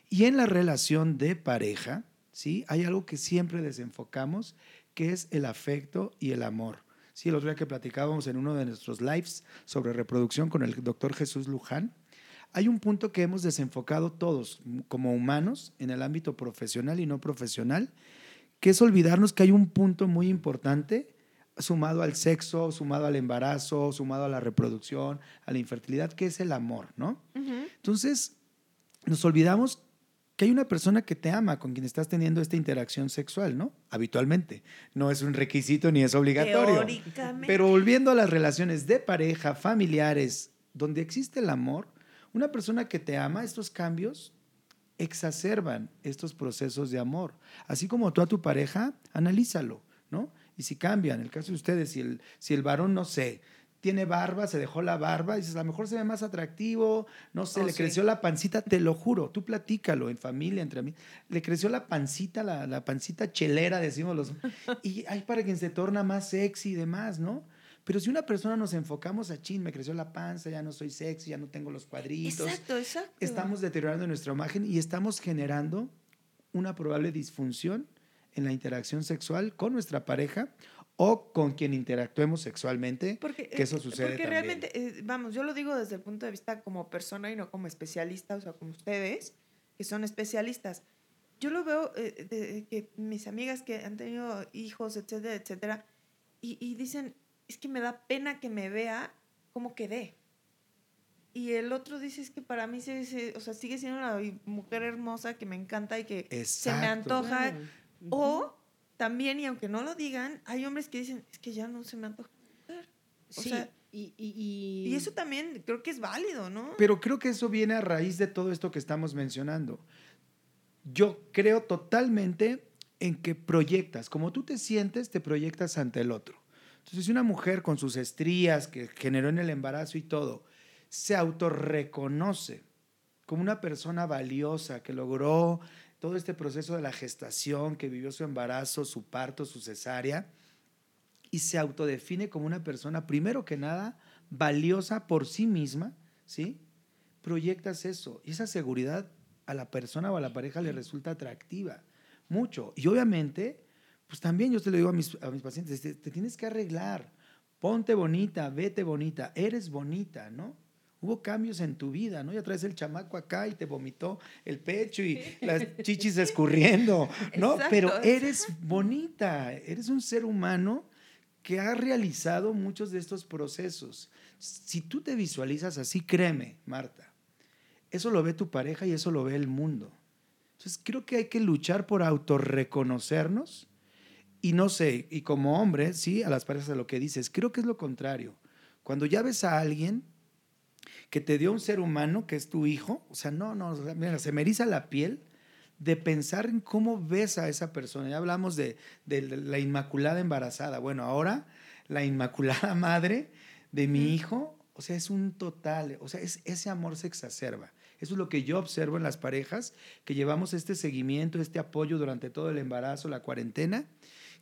Y en la relación de pareja, ¿sí? Hay algo que siempre desenfocamos, que es el afecto y el amor. Sí, el otro día que platicábamos en uno de nuestros lives sobre reproducción con el doctor Jesús Luján, hay un punto que hemos desenfocado todos como humanos en el ámbito profesional y no profesional, que es olvidarnos que hay un punto muy importante sumado al sexo, sumado al embarazo, sumado a la reproducción, a la infertilidad, que es el amor, ¿no? Entonces, nos olvidamos que hay una persona que te ama con quien estás teniendo esta interacción sexual, ¿no? Habitualmente. No es un requisito ni es obligatorio. Pero volviendo a las relaciones de pareja, familiares, donde existe el amor, una persona que te ama, estos cambios exacerban estos procesos de amor. Así como tú a tu pareja, analízalo, ¿no? y si cambian, en el caso de ustedes, si el, si el varón, no sé, tiene barba, se dejó la barba, dices, a lo mejor se ve más atractivo, no sé, oh, le creció la pancita, te lo juro, tú platícalo en familia, entre mí, le creció la pancita, la, la pancita chelera, decimos los, y hay para quien se torna más sexy y demás, ¿no? Pero si una persona nos enfocamos a chin, me creció la panza, ya no soy sexy, ya no tengo los cuadritos. Exacto, exacto. Estamos deteriorando nuestra imagen y estamos generando una probable disfunción en la interacción sexual con nuestra pareja o con quien interactuemos sexualmente, porque, que eso sucede porque realmente, eh, vamos, yo lo digo desde el punto de vista como persona y no como especialista, o sea, como ustedes, que son especialistas. Yo lo veo eh, de, que mis amigas que han tenido hijos, etcétera, etcétera, y, y dicen, es que me da pena que me vea cómo quedé. Y el otro dice, es que para mí se, o sea, sigue siendo una mujer hermosa que me encanta y que se me antoja. O también, y aunque no lo digan, hay hombres que dicen, es que ya no se me antoja. O sea, y, y, y, eso también creo que es válido, ¿no? Pero creo que eso viene a raíz de todo esto que estamos mencionando. Yo creo totalmente en que proyectas, como tú te sientes, te proyectas ante el otro. Entonces, si una mujer con sus estrías que generó en el embarazo y todo, se autorreconoce como una persona valiosa que logró todo este proceso de la gestación, que vivió su embarazo, su parto, su cesárea, y se autodefine como una persona, primero que nada, valiosa por sí misma, ¿sí? Proyectas eso y esa seguridad a la persona o a la pareja le resulta atractiva, mucho. Y obviamente, pues también yo te lo digo a mis, a mis pacientes, te, te tienes que arreglar, ponte bonita, vete bonita, eres bonita, ¿no? Hubo cambios en tu vida, ¿no? Ya traes el chamaco acá y te vomitó el pecho y las chichis escurriendo, ¿no? Pero eres bonita, eres un ser humano que ha realizado muchos de estos procesos. Si tú te visualizas así, créeme, Marta, eso lo ve tu pareja y eso lo ve el mundo. Entonces, creo que hay que luchar por autorreconocernos y no sé, y como hombre, sí, a las parejas de lo que dices, creo que es lo contrario. Cuando ya ves a alguien que te dio un ser humano que es tu hijo, o sea, no, no, mira, se me eriza la piel de pensar en cómo ves a esa persona. Ya hablamos de, de la inmaculada embarazada. Bueno, ahora la inmaculada madre de mi hijo, o sea, es un total, o sea, es, ese amor se exacerba. Eso es lo que yo observo en las parejas, que llevamos este seguimiento, este apoyo durante todo el embarazo, la cuarentena,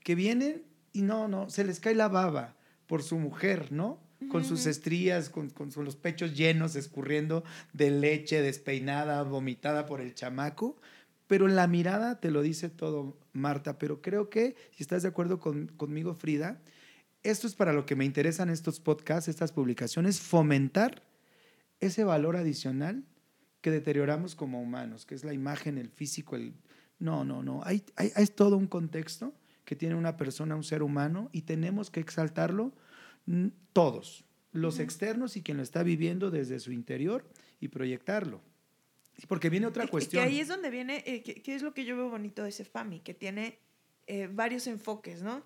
que vienen y no, no, se les cae la baba por su mujer, ¿no? Con sus estrías, con, con, los pechos llenos, escurriendo de leche, despeinada, vomitada por el chamaco. Pero la mirada te lo dice todo, Marta. Pero creo que, si estás de acuerdo conmigo, Frida, esto es para lo que me interesan estos podcasts, estas publicaciones, fomentar ese valor adicional que deterioramos como humanos, que es la imagen, el físico, el... No, no, no. Hay, hay, hay todo un contexto que tiene una persona, un ser humano, y tenemos que exaltarlo todos, los externos y quien lo está viviendo desde su interior y proyectarlo. Porque viene otra cuestión. Que ahí es donde viene, eh, ¿qué es lo que yo veo bonito de ese FAMI? Que tiene eh, varios enfoques, ¿no?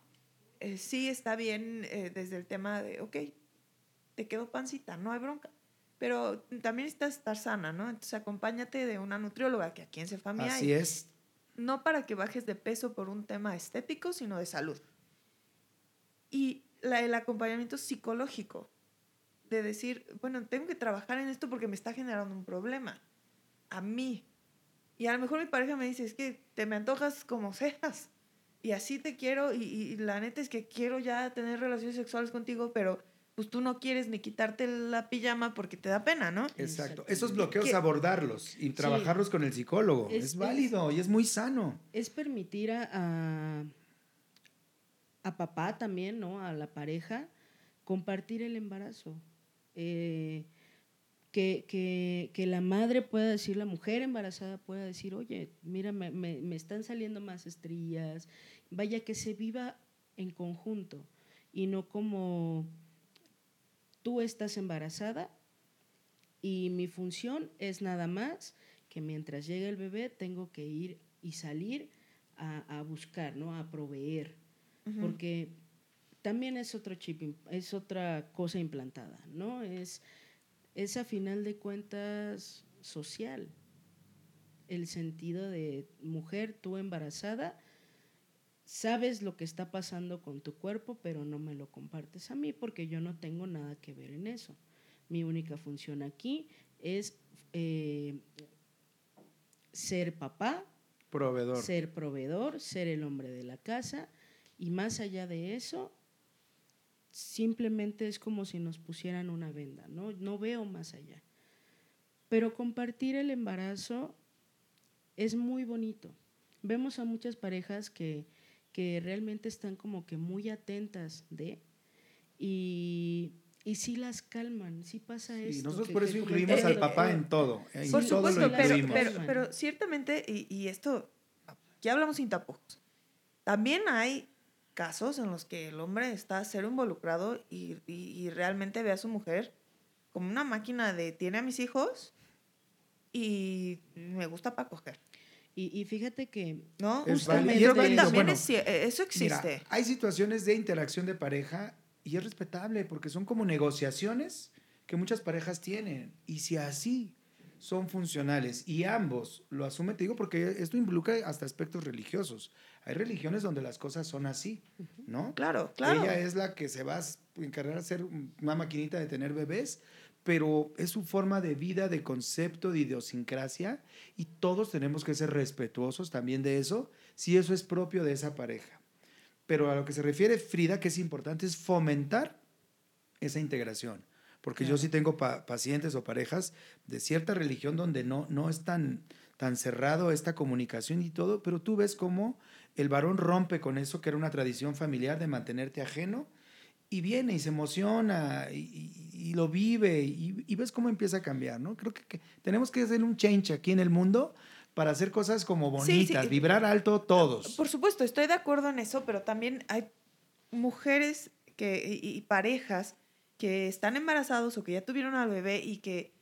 Eh, sí está bien desde el tema de, ok, te quedó pancita, no hay bronca. Pero también estás estar sana, ¿no? Entonces acompáñate de una nutrióloga, que aquí en CEFAMI hay. Así es. No para que bajes de peso por un tema estético, sino de salud. Y el acompañamiento psicológico, de decir, bueno, tengo que trabajar en esto porque me está generando un problema, a mí. Y a lo mejor mi pareja me dice, es que te me antojas como seas, y así te quiero, y, la neta es que quiero ya tener relaciones sexuales contigo, pero pues tú no quieres ni quitarte la pijama porque te da pena, ¿no? Exacto. Esos bloqueos abordarlos y trabajarlos con el psicólogo. Es, válido y es muy sano. Es permitir a, a papá también, ¿no? A la pareja, compartir el embarazo. Eh, que, la madre pueda decir, la mujer embarazada pueda decir, oye, mira, me, me, están saliendo más estrías. Vaya, que se viva en conjunto y no como tú estás embarazada y mi función es nada más que mientras llegue el bebé tengo que ir y salir a, a buscar, ¿no? A proveer porque también es otro chip, es otra cosa implantada, ¿no? Es, es a final de cuentas social. El sentido de mujer, tú embarazada, sabes lo que está pasando con tu cuerpo, pero no me lo compartes a mí porque yo no tengo nada que ver en eso. Mi única función aquí es eh, ser papá, proveedor. ser proveedor, ser el hombre de la casa y más allá de eso, simplemente es como si nos pusieran una venda, ¿no? No veo más allá. Pero compartir el embarazo es muy bonito. Vemos a muchas parejas que, que realmente están como que muy atentas de y, y sí las calman, sí pasa sí, Nosotros por eso incluimos al papá en todo. por supuesto, pero, pero, pero, ciertamente, y, y esto, ya hablamos sin tapujos, también hay casos en los que el hombre está cero involucrado y, y, realmente ve a su mujer como una máquina de tiene a mis hijos y me gusta para coger. Y, fíjate que... No, justamente, también eso existe. hay situaciones de interacción de pareja y es respetable porque son como negociaciones que muchas parejas tienen. Y si así son funcionales y ambos lo asumen, te digo, porque esto involucra hasta aspectos religiosos. Hay religiones donde las cosas son así, ¿no? Claro, claro. Ella es la que se va a encargar de ser una maquinita de tener bebés, pero es su forma de vida, de concepto, de idiosincrasia, y todos tenemos que ser respetuosos también de eso, si eso es propio de esa pareja. Pero a lo que se refiere Frida, que es importante, es fomentar esa integración. Porque yo sí tengo pacientes o parejas de cierta religión donde no, no es tan, tan cerrado esta comunicación y todo, pero tú ves cómo el varón rompe con eso que era una tradición familiar de mantenerte ajeno y viene y se emociona y, lo vive y, ves cómo empieza a cambiar, ¿no? Creo que, tenemos que hacer un change aquí en el mundo para hacer cosas como bonitas, vibrar alto todos. Por supuesto, estoy de acuerdo en eso, pero también hay mujeres que, y parejas que están embarazados o que ya tuvieron al bebé y que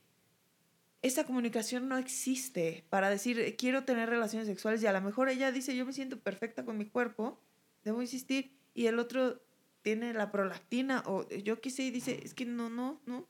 esa comunicación no existe para decir eh, quiero tener relaciones sexuales y a lo mejor ella dice yo me siento perfecta con mi cuerpo, debo insistir y el otro tiene la prolactina o yo qué sé y dice es que no, no, no.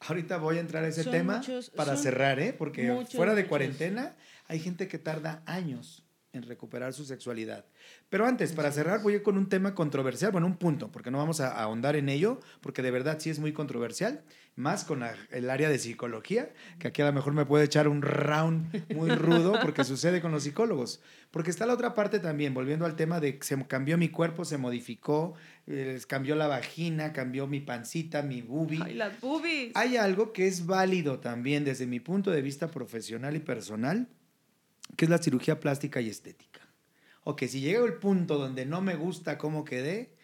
Ahorita voy a entrar a ese tema para cerrar, ¿eh? Porque fuera de cuarentena hay gente que tarda años en recuperar su sexualidad. Pero antes, para cerrar, voy a ir con un tema controversial, bueno, un punto, porque no vamos a ahondar en ello, porque de verdad sí es muy controversial, más con el área de psicología, que aquí a lo mejor me puede echar un round muy rudo, porque sucede con los psicólogos. Porque está la otra parte también, volviendo al tema de que se cambió mi cuerpo, se modificó, eh, cambió la vagina, cambió mi pancita, mi boobie. Ay, las boobies. Hay algo que es válido también desde mi punto de vista profesional y personal, que es la cirugía plástica y estética. O que si llega el punto donde no me gusta cómo quedé,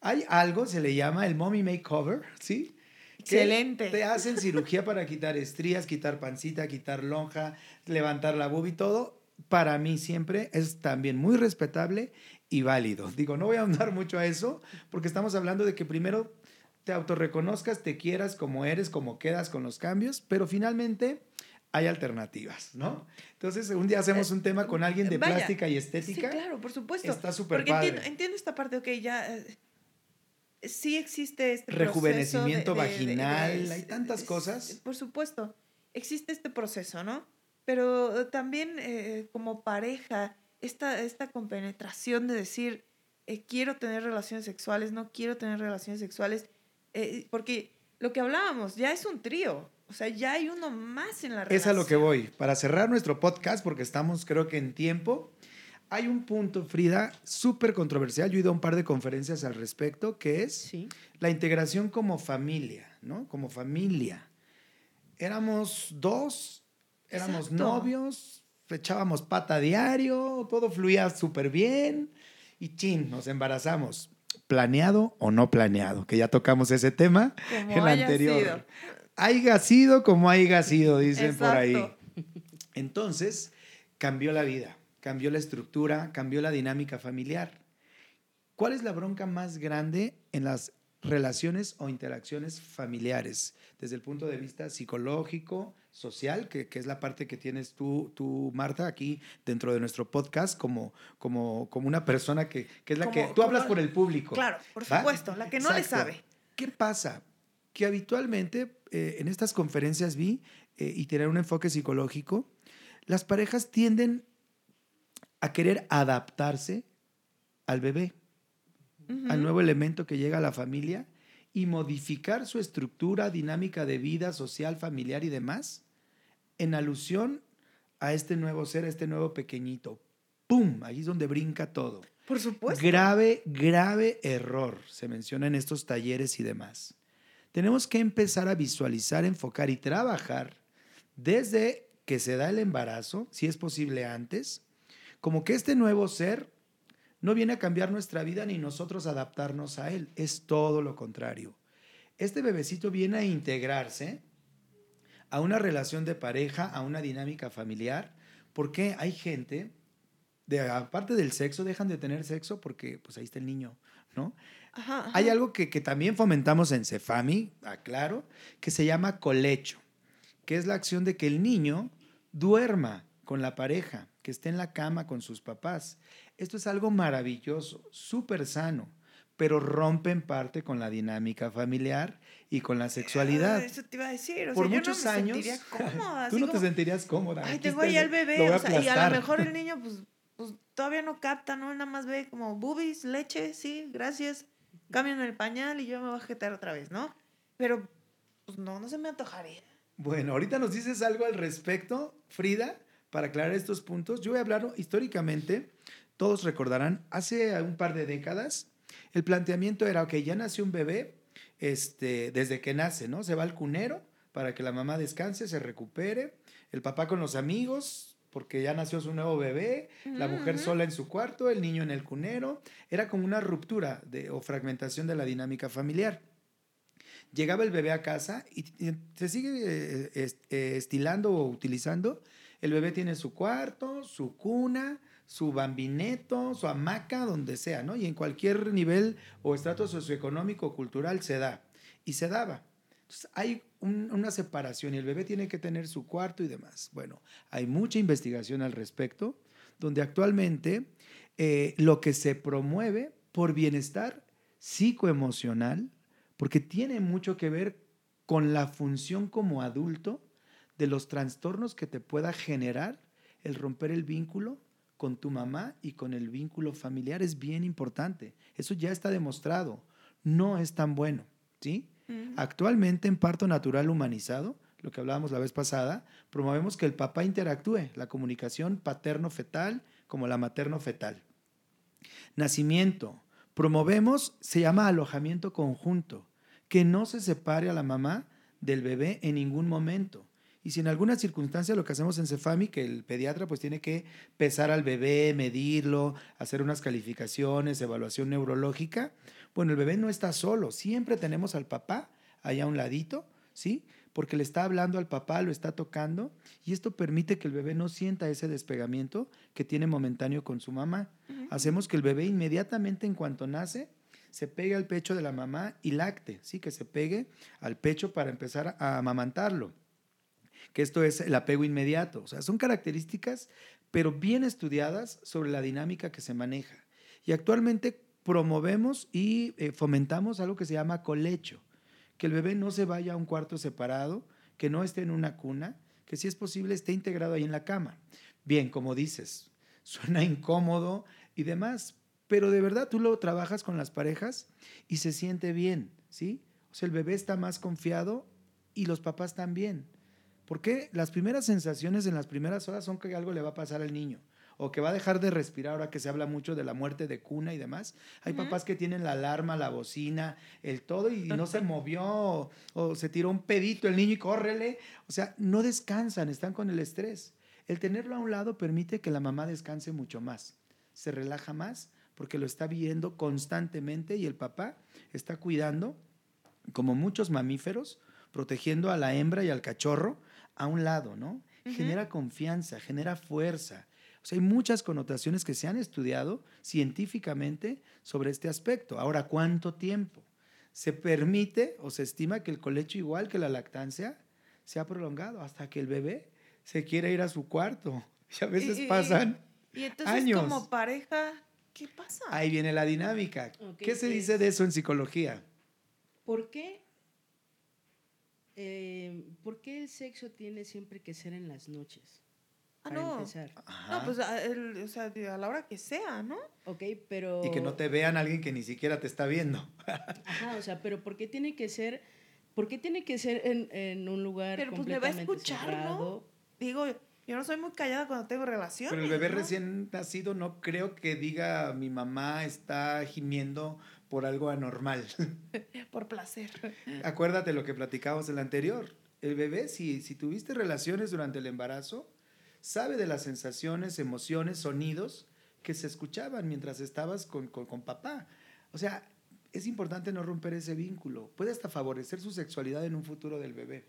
hay algo, se le llama el mommy makeover, ¿sí? Excelente. te hacen cirugía para quitar estrías, quitar pancita, quitar lonja, levantar la boob y todo. Para mí siempre es también muy respetable y válido. Digo, no voy a ahondar mucho a eso porque estamos hablando de que primero te autorreconozcas, te quieras como eres, como quedas con los cambios, pero finalmente hay alternativas, ¿no? Entonces, un día hacemos un tema con alguien de plástica y estética. Sí, claro, por supuesto. Está súper padre. Entiendo, entiendo, esta parte, ok, ya eh, sí existe este rejuvenecimiento vaginal, hay tantas cosas. Por supuesto, existe este proceso, ¿no? Pero también eh, como pareja, esta, esta compenetración de decir, eh, quiero tener relaciones sexuales, no quiero tener relaciones sexuales, porque lo que hablábamos, ya es un trío. O sea, ya hay uno más en la relación. Es a lo que voy. Para cerrar nuestro podcast, porque estamos creo que en tiempo, hay un punto, Frida, súper controversial. Yo he ido a un par de conferencias al respecto, que es la integración como familia, ¿no? Como familia. Éramos dos, éramos novios, echábamos pata diario, todo fluía súper bien y chin, nos embarazamos. ¿Planeado o no planeado? Que ya tocamos ese tema en el anterior haya sido como haya sido, dicen por ahí. Entonces, cambió la vida, cambió la estructura, cambió la dinámica familiar. ¿Cuál es la bronca más grande en las relaciones o interacciones familiares desde el punto de vista psicológico, social, que, es la parte que tienes tú, tú, Marta, aquí dentro de nuestro podcast, como, como, como una persona que, es la que tú hablas por el público. Claro, por supuesto, la que no le sabe. ¿Qué pasa? Que habitualmente eh, en estas conferencias vi eh, y tener un enfoque psicológico, las parejas tienden a querer adaptarse al bebé, al nuevo elemento que llega a la familia y modificar su estructura dinámica de vida social, familiar y demás en alusión a este nuevo ser, a este nuevo pequeñito. ¡Pum! Ahí es donde brinca todo. Por supuesto. Grave, grave error se menciona en estos talleres y demás tenemos que empezar a visualizar, enfocar y trabajar desde que se da el embarazo, si es posible antes, como que este nuevo ser no viene a cambiar nuestra vida ni nosotros adaptarnos a él, es todo lo contrario. Este bebecito viene a integrarse a una relación de pareja, a una dinámica familiar, porque hay gente de, aparte del sexo, dejan de tener sexo porque pues ahí está el niño, ¿no? Hay algo que, que, también fomentamos en Cefami, aclaro, que se llama colecho, que es la acción de que el niño duerma con la pareja, que esté en la cama con sus papás. Esto es algo maravilloso, súper sano pero rompe en parte con la dinámica familiar y con la sexualidad. eso te iba a decir. Por muchos no me años. Cómoda, tú no te sentirías cómoda. Ay, tengo ahí al bebé. y a lo mejor el niño, pues, pues todavía no capta, ¿no? Nada más ve como boobies, leche, sí, gracias. Cambian el pañal y yo me voy a jetar otra vez, ¿no? Pero, pues no, no se me antojaría. Bueno, ahorita nos dices algo al respecto, Frida, para aclarar estos puntos. Yo voy a hablar históricamente, todos recordarán, hace un par de décadas, el planteamiento era, ok, ya nació un bebé, este, desde que nace, ¿no? Se va al cunero para que la mamá descanse, se recupere, el papá con los amigos, porque ya nació su nuevo bebé, la mujer sola en su cuarto, el niño en el cunero, era como una ruptura de, o fragmentación de la dinámica familiar. Llegaba el bebé a casa y, se sigue eh, eh, estilando o utilizando. El bebé tiene su cuarto, su cuna, su bambineto, su hamaca, donde sea, ¿no? Y en cualquier nivel o estrato socioeconómico o cultural se da. Y se daba. Hay una separación y el bebé tiene que tener su cuarto y demás. Bueno, hay mucha investigación al respecto, donde actualmente eh, lo que se promueve por bienestar psicoemocional, porque tiene mucho que ver con la función como adulto de los trastornos que te pueda generar el romper el vínculo con tu mamá y con el vínculo familiar es bien importante. Eso ya está demostrado. No es tan bueno, ¿sí? Actualmente en parto natural humanizado, lo que hablábamos la vez pasada, promovemos que el papá interactúe, la comunicación paterno-fetal como la materno-fetal. Nacimiento. Promovemos, se llama alojamiento conjunto, que no se separe a la mamá del bebé en ningún momento. Y si en alguna circunstancia lo que hacemos en Cefami, que el pediatra pues tiene que pesar al bebé, medirlo, hacer unas calificaciones, evaluación neurológica, bueno, el bebé no está solo, siempre tenemos al papá allá a un ladito, ¿sí? Porque le está hablando al papá, lo está tocando, y esto permite que el bebé no sienta ese despegamiento que tiene momentáneo con su mamá. Hacemos que el bebé inmediatamente en cuanto nace, se pegue al pecho de la mamá y lacte, ¿sí? Que se pegue al pecho para empezar a amamantarlo que esto es el apego inmediato. O sea, son características, pero bien estudiadas sobre la dinámica que se maneja. Y actualmente promovemos y eh, fomentamos algo que se llama colecho, que el bebé no se vaya a un cuarto separado, que no esté en una cuna, que si es posible esté integrado ahí en la cama. Bien, como dices, suena incómodo y demás, pero de verdad tú lo trabajas con las parejas y se siente bien, ¿sí? O sea, el bebé está más confiado y los papás también. Porque las primeras sensaciones en las primeras horas son que algo le va a pasar al niño o que va a dejar de respirar ahora que se habla mucho de la muerte de cuna y demás. Hay papás que tienen la alarma, la bocina, el todo y no se movió o, se tiró un pedito el niño y córrele. O sea, no descansan, están con el estrés. El tenerlo a un lado permite que la mamá descanse mucho más, se relaja más porque lo está viendo constantemente y el papá está cuidando, como muchos mamíferos, protegiendo a la hembra y al cachorro a un lado, ¿no? Genera confianza, genera fuerza. Sea, hay muchas connotaciones que se han estudiado científicamente sobre este aspecto. Ahora, ¿cuánto tiempo? Se permite o se estima que el colecho, igual que la lactancia, se ha prolongado hasta que el bebé se quiere ir a su cuarto. Y a veces pasan y, entonces, como pareja, ¿qué pasa? Ahí viene la dinámica. ¿Qué se dice de eso en psicología? ¿Por qué eh, ¿por qué el sexo tiene siempre que ser en las noches? Ah, no. No, pues a, o sea, a la hora que sea, ¿no? Ok, pero... Y que no te vean alguien que ni siquiera te está viendo. Ajá, o sea, pero ¿por qué tiene que ser, por qué tiene que ser en, en un lugar Pero pues me va a escuchar, ¿no? Digo, yo no soy muy callada cuando tengo relaciones. Pero el bebé recién nacido no creo que diga mi mamá está gimiendo por algo anormal. por placer. Acuérdate lo que platicábamos en el anterior. El bebé, si, si tuviste relaciones durante el embarazo, sabe de las sensaciones, emociones, sonidos que se escuchaban mientras estabas con, con, papá. O sea, es importante no romper ese vínculo. Puede hasta favorecer su sexualidad en un futuro del bebé.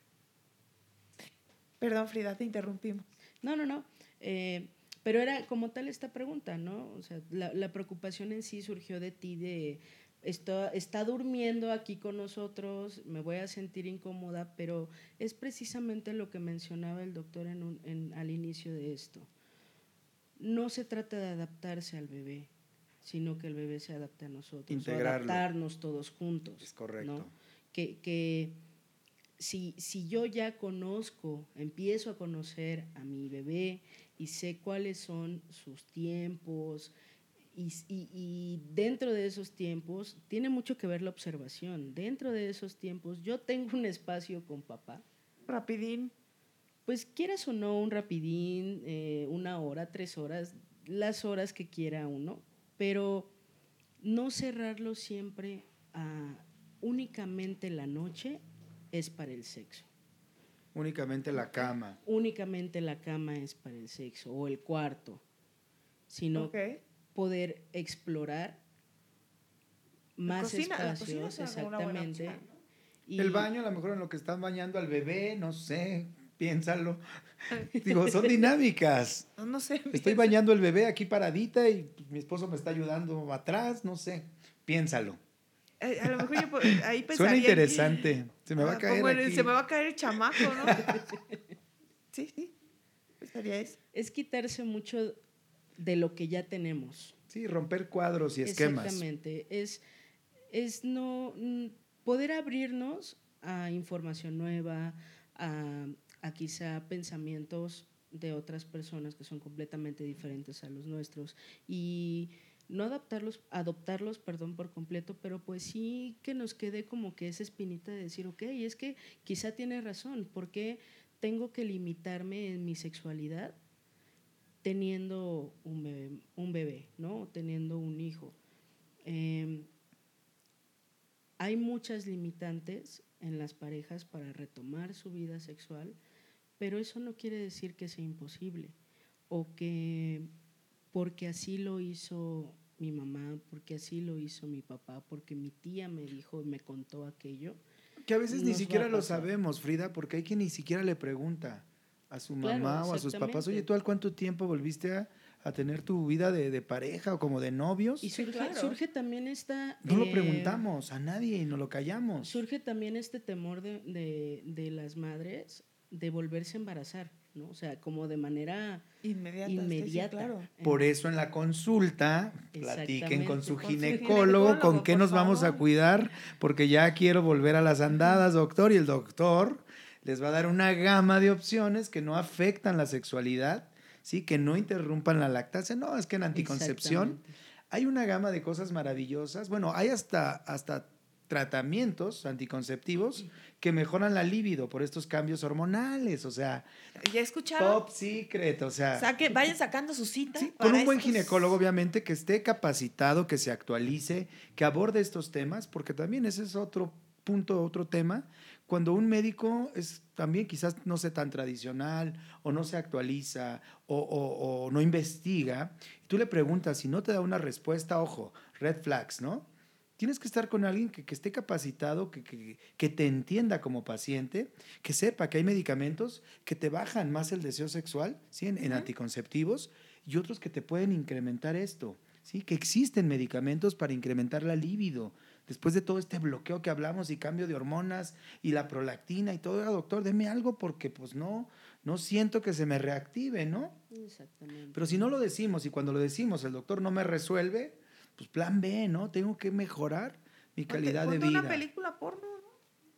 Perdón, Frida, te interrumpimos. No, no, no. Eh, Pero era como tal esta pregunta, ¿no? O sea, la, la preocupación en sí surgió de ti de, está, está durmiendo aquí con nosotros, me voy a sentir incómoda, pero es precisamente lo que mencionaba el doctor en en, al inicio de esto. No se trata de adaptarse al bebé, sino que el bebé se adapte a nosotros. Integrarlo. adaptarnos todos juntos. Es correcto. Que, que si, si yo ya conozco, empiezo a conocer a mi bebé y sé cuáles son sus tiempos, y, y, dentro de esos tiempos tiene mucho que ver la observación. Dentro de esos tiempos yo tengo un espacio con papá. Rapidín. Pues quieras o no, un rapidín, eh, una hora, tres horas, las horas que quiera uno, pero no cerrarlo siempre a únicamente la noche es para el sexo. Únicamente la cama. Únicamente la cama es para el sexo o el cuarto, sino poder explorar más espacios, exactamente. el baño, a lo mejor en lo que están bañando al bebé, no sé, piénsalo. Digo, son dinámicas. No, sé. Estoy bañando al bebé aquí paradita y mi esposo me está ayudando atrás, no sé. Piénsalo. Eh, a lo mejor yo ahí pensaría. Suena interesante. Se me va a ah, caer. Se me va a caer el chamaco, ¿no? sí, sí. Pensaría eso. Es quitarse mucho de lo que ya tenemos. Sí, romper cuadros y esquemas. Exactamente. Es, es no poder abrirnos a información nueva, a, a quizá pensamientos de otras personas que son completamente diferentes a los nuestros y no adaptarlos, adoptarlos, perdón, por completo, pero pues sí que nos quede como que esa espinita de decir, ok, es que quizá tiene razón, ¿por qué tengo que limitarme en mi sexualidad teniendo un bebé, un bebé ¿no? Teniendo un hijo. Em, hay muchas limitantes en las parejas para retomar su vida sexual, pero eso no quiere decir que sea imposible o que porque así lo hizo mi mamá, porque así lo hizo mi papá, porque mi tía me dijo, me contó aquello. Que a veces ni siquiera lo sabemos, Frida, porque hay quien ni siquiera le pregunta a su mamá o a sus papás, oye, ¿tú al cuánto tiempo volviste a, tener tu vida de, pareja o como de novios? Y surge, también esta... No lo eh, preguntamos a nadie y no lo callamos. Surge también este temor de, de, las madres de volverse a embarazar, ¿no? O sea, como de manera inmediata. inmediata. Por eso en la consulta platiquen con su ginecólogo, con qué nos vamos a cuidar, porque ya quiero volver a las andadas, doctor, y el doctor les va a dar una gama de opciones que no afectan la sexualidad, ¿sí? que no interrumpan la lactancia. No, es que en anticoncepción hay una gama de cosas maravillosas. Bueno, hay hasta, hasta tratamientos anticonceptivos que mejoran la libido por estos cambios hormonales, o sea, ¿ya escucharon? Top secret, o sea, Saque, vayan sacando su cita. con un buen ginecólogo, obviamente, que esté capacitado, que se actualice, que aborde estos temas, porque también ese es otro punto, otro tema, cuando un médico es también quizás no sea tan tradicional o no se actualiza o, no investiga, tú le preguntas si no te da una respuesta, ojo, red flags, ¿no? Tienes que estar con alguien que, esté capacitado, que, que, te entienda como paciente, que sepa que hay medicamentos que te bajan más el deseo sexual, ¿sí? En, anticonceptivos, y otros que te pueden incrementar esto, ¿sí? Que existen medicamentos para incrementar la libido, después de todo este bloqueo que hablamos y cambio de hormonas y la prolactina y todo, doctor, deme algo porque pues no, no siento que se me reactive, ¿no? Exactamente. Pero si no lo decimos y cuando lo decimos el doctor no me resuelve, pues plan B, ¿no? Tengo que mejorar mi calidad de vida. una película porno, ¿no?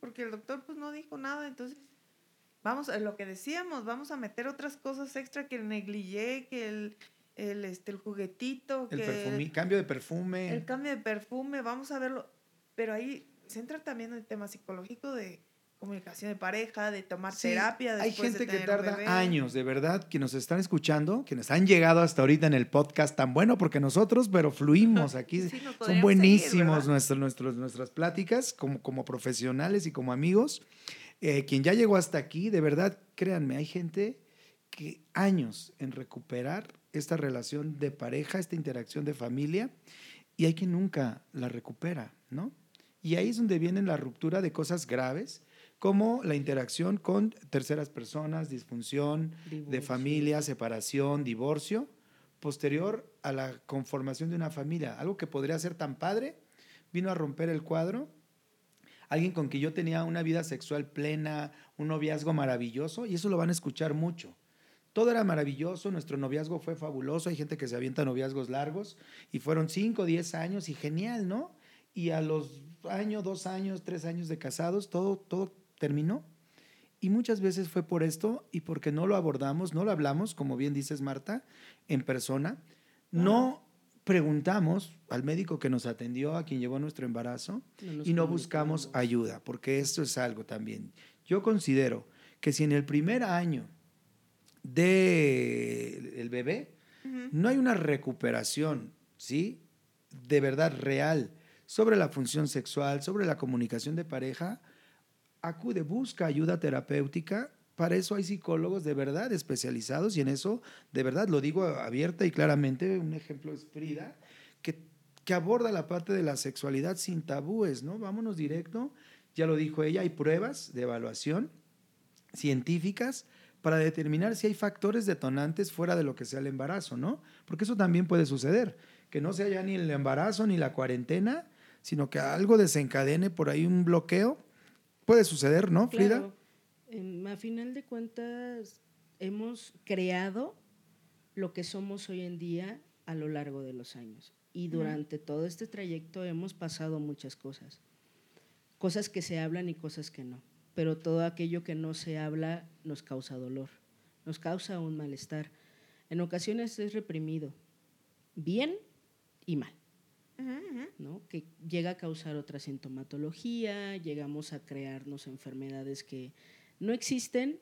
Porque el doctor pues no dijo nada, entonces vamos a lo que decíamos, vamos a meter otras cosas extra que el negligé, que el el, este, el juguetito. El que cambio de perfume. El cambio de perfume, vamos a verlo pero ahí se entra también el tema psicológico de comunicación de pareja, de tomar terapia. Hay gente que tarda años, de verdad, que nos están escuchando, que nos han llegado hasta ahorita en el podcast tan bueno porque nosotros, pero fluimos aquí. Son buenísimos nuestros, nuestros, nuestras pláticas como, como profesionales y como amigos. Eh, quien ya llegó hasta aquí, de verdad, créanme, hay gente que años en recuperar esta relación de pareja, esta interacción de familia, y hay quien nunca la recupera, ¿no? Y ahí es donde viene la ruptura de cosas graves, como la interacción con terceras personas, disfunción de familia, separación, divorcio, posterior a la conformación de una familia. Algo que podría ser tan padre, vino a romper el cuadro. Alguien con quien yo tenía una vida sexual plena, un noviazgo maravilloso, y eso lo van a escuchar mucho. Todo era maravilloso, nuestro noviazgo fue fabuloso, hay gente que se avienta noviazgos largos, y fueron 5, 10 años, y genial, ¿no? Y a los años, dos años, tres años de casados, todo, todo terminó. Y muchas veces fue por esto y porque no lo abordamos, no lo hablamos, como bien dices Marta, en persona. No preguntamos al médico que nos atendió, a quien llevó nuestro embarazo, y no buscamos ayuda, porque esto es algo también. Yo considero que si en el primer año del el bebé no hay una recuperación, ¿sí? De verdad real sobre la función sexual, sobre la comunicación de pareja, acude, busca ayuda terapéutica. Para eso hay psicólogos de verdad especializados y en eso, de verdad, lo digo abierta y claramente, un ejemplo es Frida, que, que aborda la parte de la sexualidad sin tabúes, ¿no? Vámonos directo, ya lo dijo ella, hay pruebas de evaluación científicas para determinar si hay factores detonantes fuera de lo que sea el embarazo, ¿no? Porque eso también puede suceder, que no sea ya ni el embarazo ni la cuarentena, sino que algo desencadene por ahí un bloqueo Puede suceder, ¿no, Frida? a final de cuentas, hemos creado lo que somos hoy en día a lo largo de los años. Y durante todo este trayecto hemos pasado muchas cosas. Cosas que se hablan y cosas que no. Pero todo aquello que no se habla nos causa dolor, nos causa un malestar. En ocasiones es reprimido, bien y mal. ¿No? que llega a causar otra sintomatología, llegamos a crearnos enfermedades que no existen,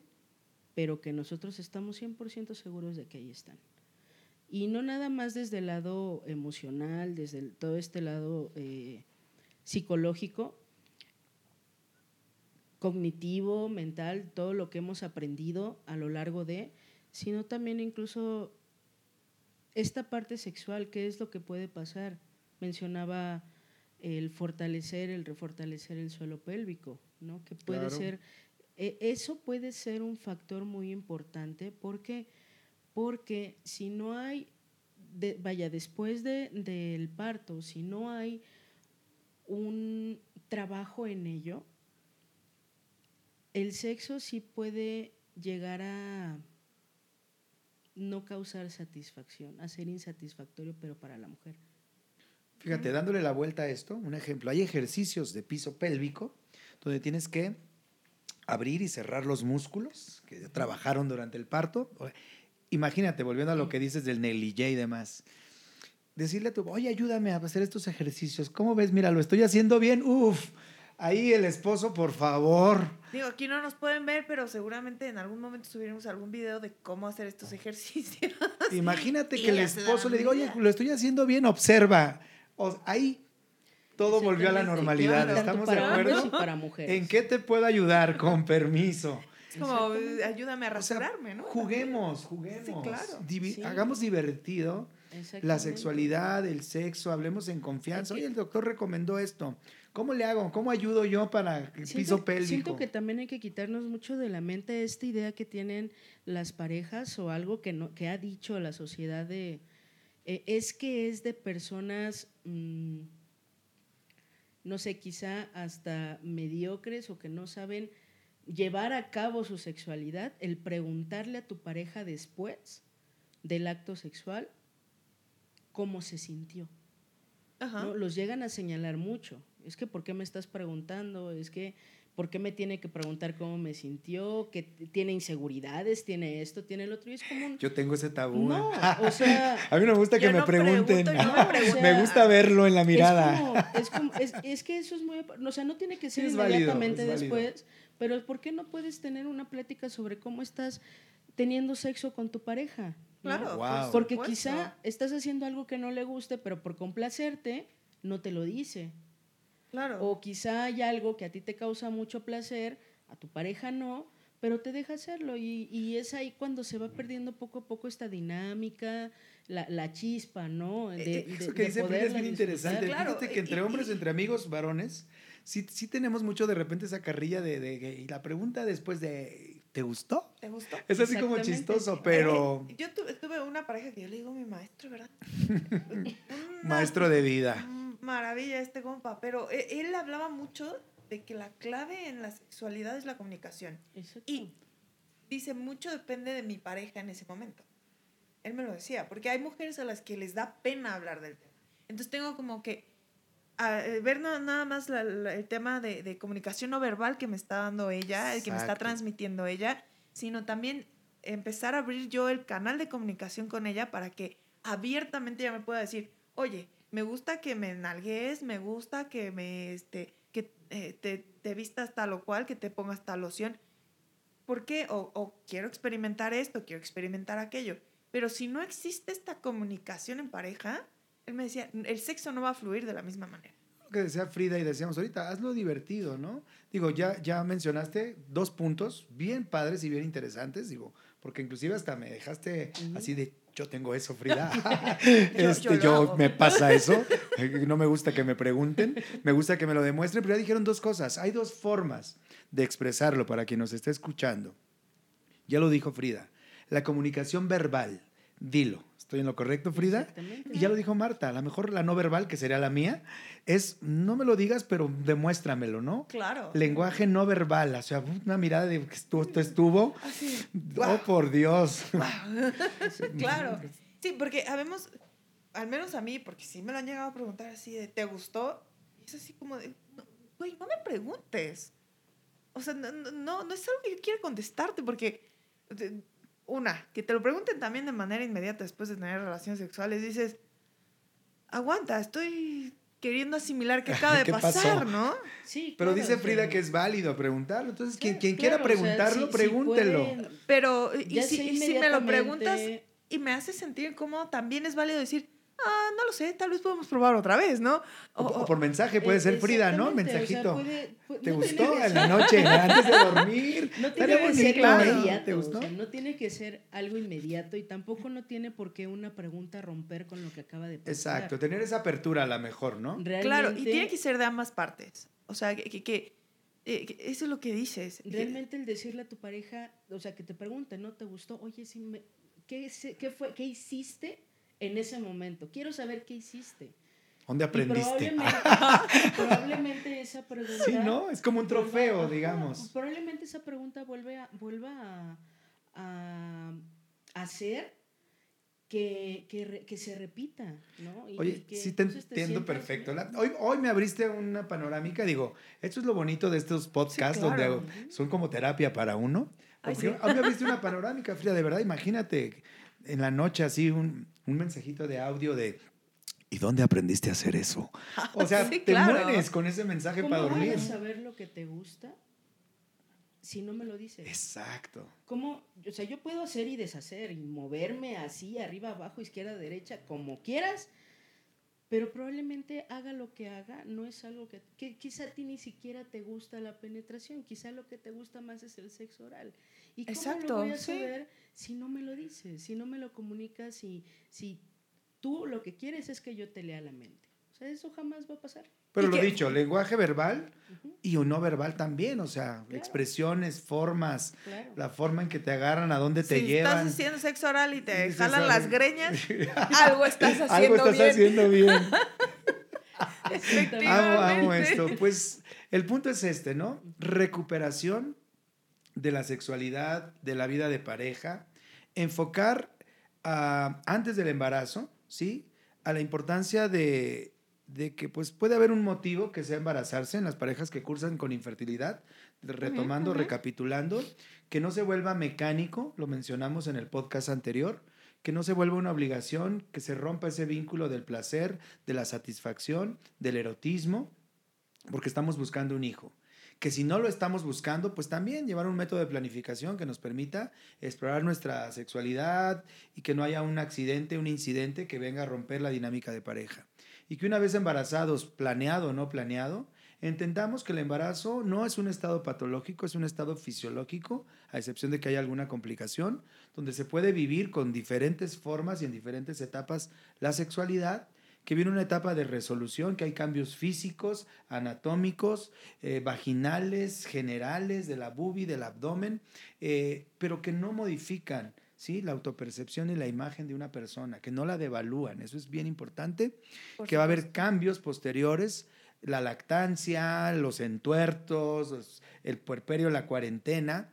pero que nosotros estamos 100% seguros de que ahí están. Y no nada más desde el lado emocional, desde todo este lado eh, psicológico, cognitivo, mental, todo lo que hemos aprendido a lo largo de, sino también incluso esta parte sexual, qué es lo que puede pasar mencionaba el fortalecer, el refortalecer el suelo pélvico, ¿no? Que puede ser, e, eso puede ser un factor muy importante porque, porque si no hay, vaya, después del parto, si no hay un trabajo en ello, el sexo sí puede llegar a no causar satisfacción, a ser insatisfactorio, pero para la mujer. Fíjate, dándole la vuelta a esto, un ejemplo, hay ejercicios de piso pélvico donde tienes que abrir y cerrar los músculos que trabajaron durante el parto. Imagínate, volviendo a lo que dices del negligé y demás, decirle a tu, oye, ayúdame a hacer estos ejercicios. ¿Cómo ves? Mira, lo estoy haciendo bien. Uf, ahí el esposo, por favor. Digo, aquí no nos pueden ver, pero seguramente en algún momento subiremos algún video de cómo hacer estos ejercicios. Imagínate que el esposo le diga, oye, lo estoy haciendo bien, observa ahí todo volvió a la normalidad. ¿Estamos de acuerdo? para mujeres. ¿En qué te puedo ayudar? Con permiso. Es como, ayúdame a rasurarme, ¿no? Juguemos, juguemos. Hagamos divertido la sexualidad, el sexo, hablemos en confianza. Oye, el doctor recomendó esto. ¿Cómo le hago? ¿Cómo ayudo yo para el piso pélvico? Siento que también hay que quitarnos mucho de la mente esta idea que tienen las parejas o algo que, no, que ha dicho la sociedad de eh, es que es de personas, mm, no sé, quizá hasta mediocres o que no saben llevar a cabo su sexualidad, el preguntarle a tu pareja después del acto sexual cómo se sintió. Los llegan a señalar mucho. Es que, ¿por qué me estás preguntando? Es que, ¿por qué me tiene que preguntar cómo me sintió? Que tiene inseguridades, tiene esto, tiene el otro. Y es como Yo tengo ese tabú. No, o sea... a mí me gusta que me pregunten. me, gusta verlo en la mirada. Es, como, es, es, que eso es muy... O sea, no tiene que ser inmediatamente después, pero ¿por qué no puedes tener una plática sobre cómo estás teniendo sexo con tu pareja? Claro, porque quizá estás haciendo algo que no le guste, pero por complacerte no te lo dice. Claro. O quizá hay algo que a ti te causa mucho placer, a tu pareja no, pero te deja hacerlo. Y, y es ahí cuando se va perdiendo poco a poco esta dinámica, la, la chispa, ¿no? De, eh, Eso que dice es bien interesante. Fíjate que entre hombres, entre amigos varones, sí, sí tenemos mucho de repente esa carrilla de, de, y la pregunta después de ¿te gustó? ¿Te gustó? Es así como chistoso, pero... yo tuve, una pareja que yo le digo mi maestro, ¿verdad? maestro de vida. Maravilla este compa, pero e, él hablaba mucho de que la clave en la sexualidad es la comunicación. Y dice, mucho depende de mi pareja en ese momento. Él me lo decía, porque hay mujeres a las que les da pena hablar del tema. Entonces tengo como que eh, ver nada más el tema de, comunicación no verbal que me está dando ella, el que me está transmitiendo ella, sino también empezar a abrir yo el canal de comunicación con ella para que abiertamente ella me pueda decir, oye, me gusta que me nalgues, me gusta que me, este, que eh, te, te vistas tal o cual, que te pongas tal loción. ¿Por qué? O, o quiero experimentar esto, quiero experimentar aquello. Pero si no existe esta comunicación en pareja, él me decía, el sexo no va a fluir de la misma manera. Lo que decía Frida y decíamos ahorita, hazlo divertido, ¿no? Digo, ya, ya mencionaste dos puntos bien padres y bien interesantes, digo, porque inclusive hasta me dejaste así de, yo tengo eso, Frida. este, yo, me pasa eso. no me gusta que me pregunten, me gusta que me lo demuestren, pero ya dijeron dos cosas. Hay dos formas de expresarlo para quien nos esté escuchando. Ya lo dijo Frida, la comunicación verbal, dilo. ¿Estoy en lo correcto, Frida? Y ya lo dijo Marta, a lo mejor la no verbal, que sería la mía, es no me lo digas, pero demuéstramelo, ¿no? Claro. Lenguaje no verbal, o sea, una mirada de que esto, estuvo. Así. Oh, por Dios. claro. Sí, porque habemos, al menos a mí, porque sí me lo han llegado a preguntar así de, ¿te gustó? Y es así como de, güey, no, me preguntes. O sea, no, no, no es algo que yo quiera contestarte, porque una, que te lo pregunten también de manera inmediata después de tener relaciones sexuales, dices, aguanta, estoy queriendo asimilar qué acaba de pasar, ¿no? Sí. Pero dice Frida que es válido preguntarlo. Entonces, quien, quien quiera preguntarlo, pregúntelo. Pero, y si, me lo preguntas y me hace sentir como también es válido decir, ah, no lo sé, tal vez podemos probar otra vez, ¿no? O, por mensaje, puede ser Frida, ¿no? Mensajito. ¿Te gustó en la noche, antes de dormir? No tiene que ser inmediato. ¿Te gustó? no tiene que ser algo inmediato y tampoco no tiene por qué una pregunta romper con lo que acaba de pasar. Exacto, tener esa apertura a la mejor, ¿no? claro, y tiene que ser de ambas partes. O sea, que, eh, que, eso es lo que dices. Realmente el decirle a tu pareja, o sea, que te pregunte, ¿no te gustó? Oye, si me, ¿qué, qué, fue, ¿qué hiciste en ese momento. Quiero saber qué hiciste. ¿Dónde aprendiste? Probablemente, esa pregunta. Sí, ¿no? Es como un trofeo, digamos. Probablemente esa pregunta vuelve a, vuelva a, hacer que, que, se repita, ¿no? Oye, sí te entiendo perfecto. hoy, hoy me abriste una panorámica, digo, esto es lo bonito de estos podcasts donde son como terapia para uno. hoy me abriste una panorámica, Frida, de verdad, imagínate en la noche así un, un mensajito de audio de ¿Y dónde aprendiste a hacer eso? O sea, te mueres con ese mensaje para dormir. ¿Cómo saber lo que te gusta si no me lo dices? Exacto. ¿Cómo? O sea, yo puedo hacer y deshacer y moverme así, arriba, abajo, izquierda, derecha, como quieras, pero probablemente haga lo que haga, no es algo que, que quizá a ti ni siquiera te gusta la penetración, quizá lo que te gusta más es el sexo oral. ¿Y cómo Exacto, lo voy a saber si no me lo dices, si no me lo comunicas, si, si tú lo que quieres es que yo te lea la mente? O sea, eso jamás va a pasar. Pero lo dicho, lenguaje verbal y o no verbal también, o sea, expresiones, formas, la forma en que te agarran, a dónde te llevan. Si estás haciendo sexo oral y te jalan las greñas, algo estás haciendo bien. Algo estás haciendo bien. amo, amo esto. Pues el punto es este, ¿no? Recuperación de la sexualidad, de la vida de pareja, enfocar antes del embarazo, ¿sí? A la importancia de, que pues puede haber un motivo que sea embarazarse en las parejas que cursan con infertilidad, retomando, recapitulando, que no se vuelva mecánico, lo mencionamos en el podcast anterior, que no se vuelva una obligación, que se rompa ese vínculo del placer, de la satisfacción, del erotismo, porque estamos buscando un hijo que si no lo estamos buscando, pues también llevar un método de planificación que nos permita explorar nuestra sexualidad y que no haya un accidente, un incidente que venga a romper la dinámica de pareja. Y que una vez embarazados, planeado o no planeado, entendamos que el embarazo no es un estado patológico, es un estado fisiológico, a excepción de que haya alguna complicación, donde se puede vivir con diferentes formas y en diferentes etapas la sexualidad que viene una etapa de resolución, que hay cambios físicos, anatómicos, eh, vaginales, generales, de la bubi, del abdomen, eh, pero que no modifican ¿sí? la autopercepción y la imagen de una persona, que no la devalúan. Eso es bien importante, que va a haber cambios posteriores, la lactancia, los entuertos, el puerperio, la cuarentena,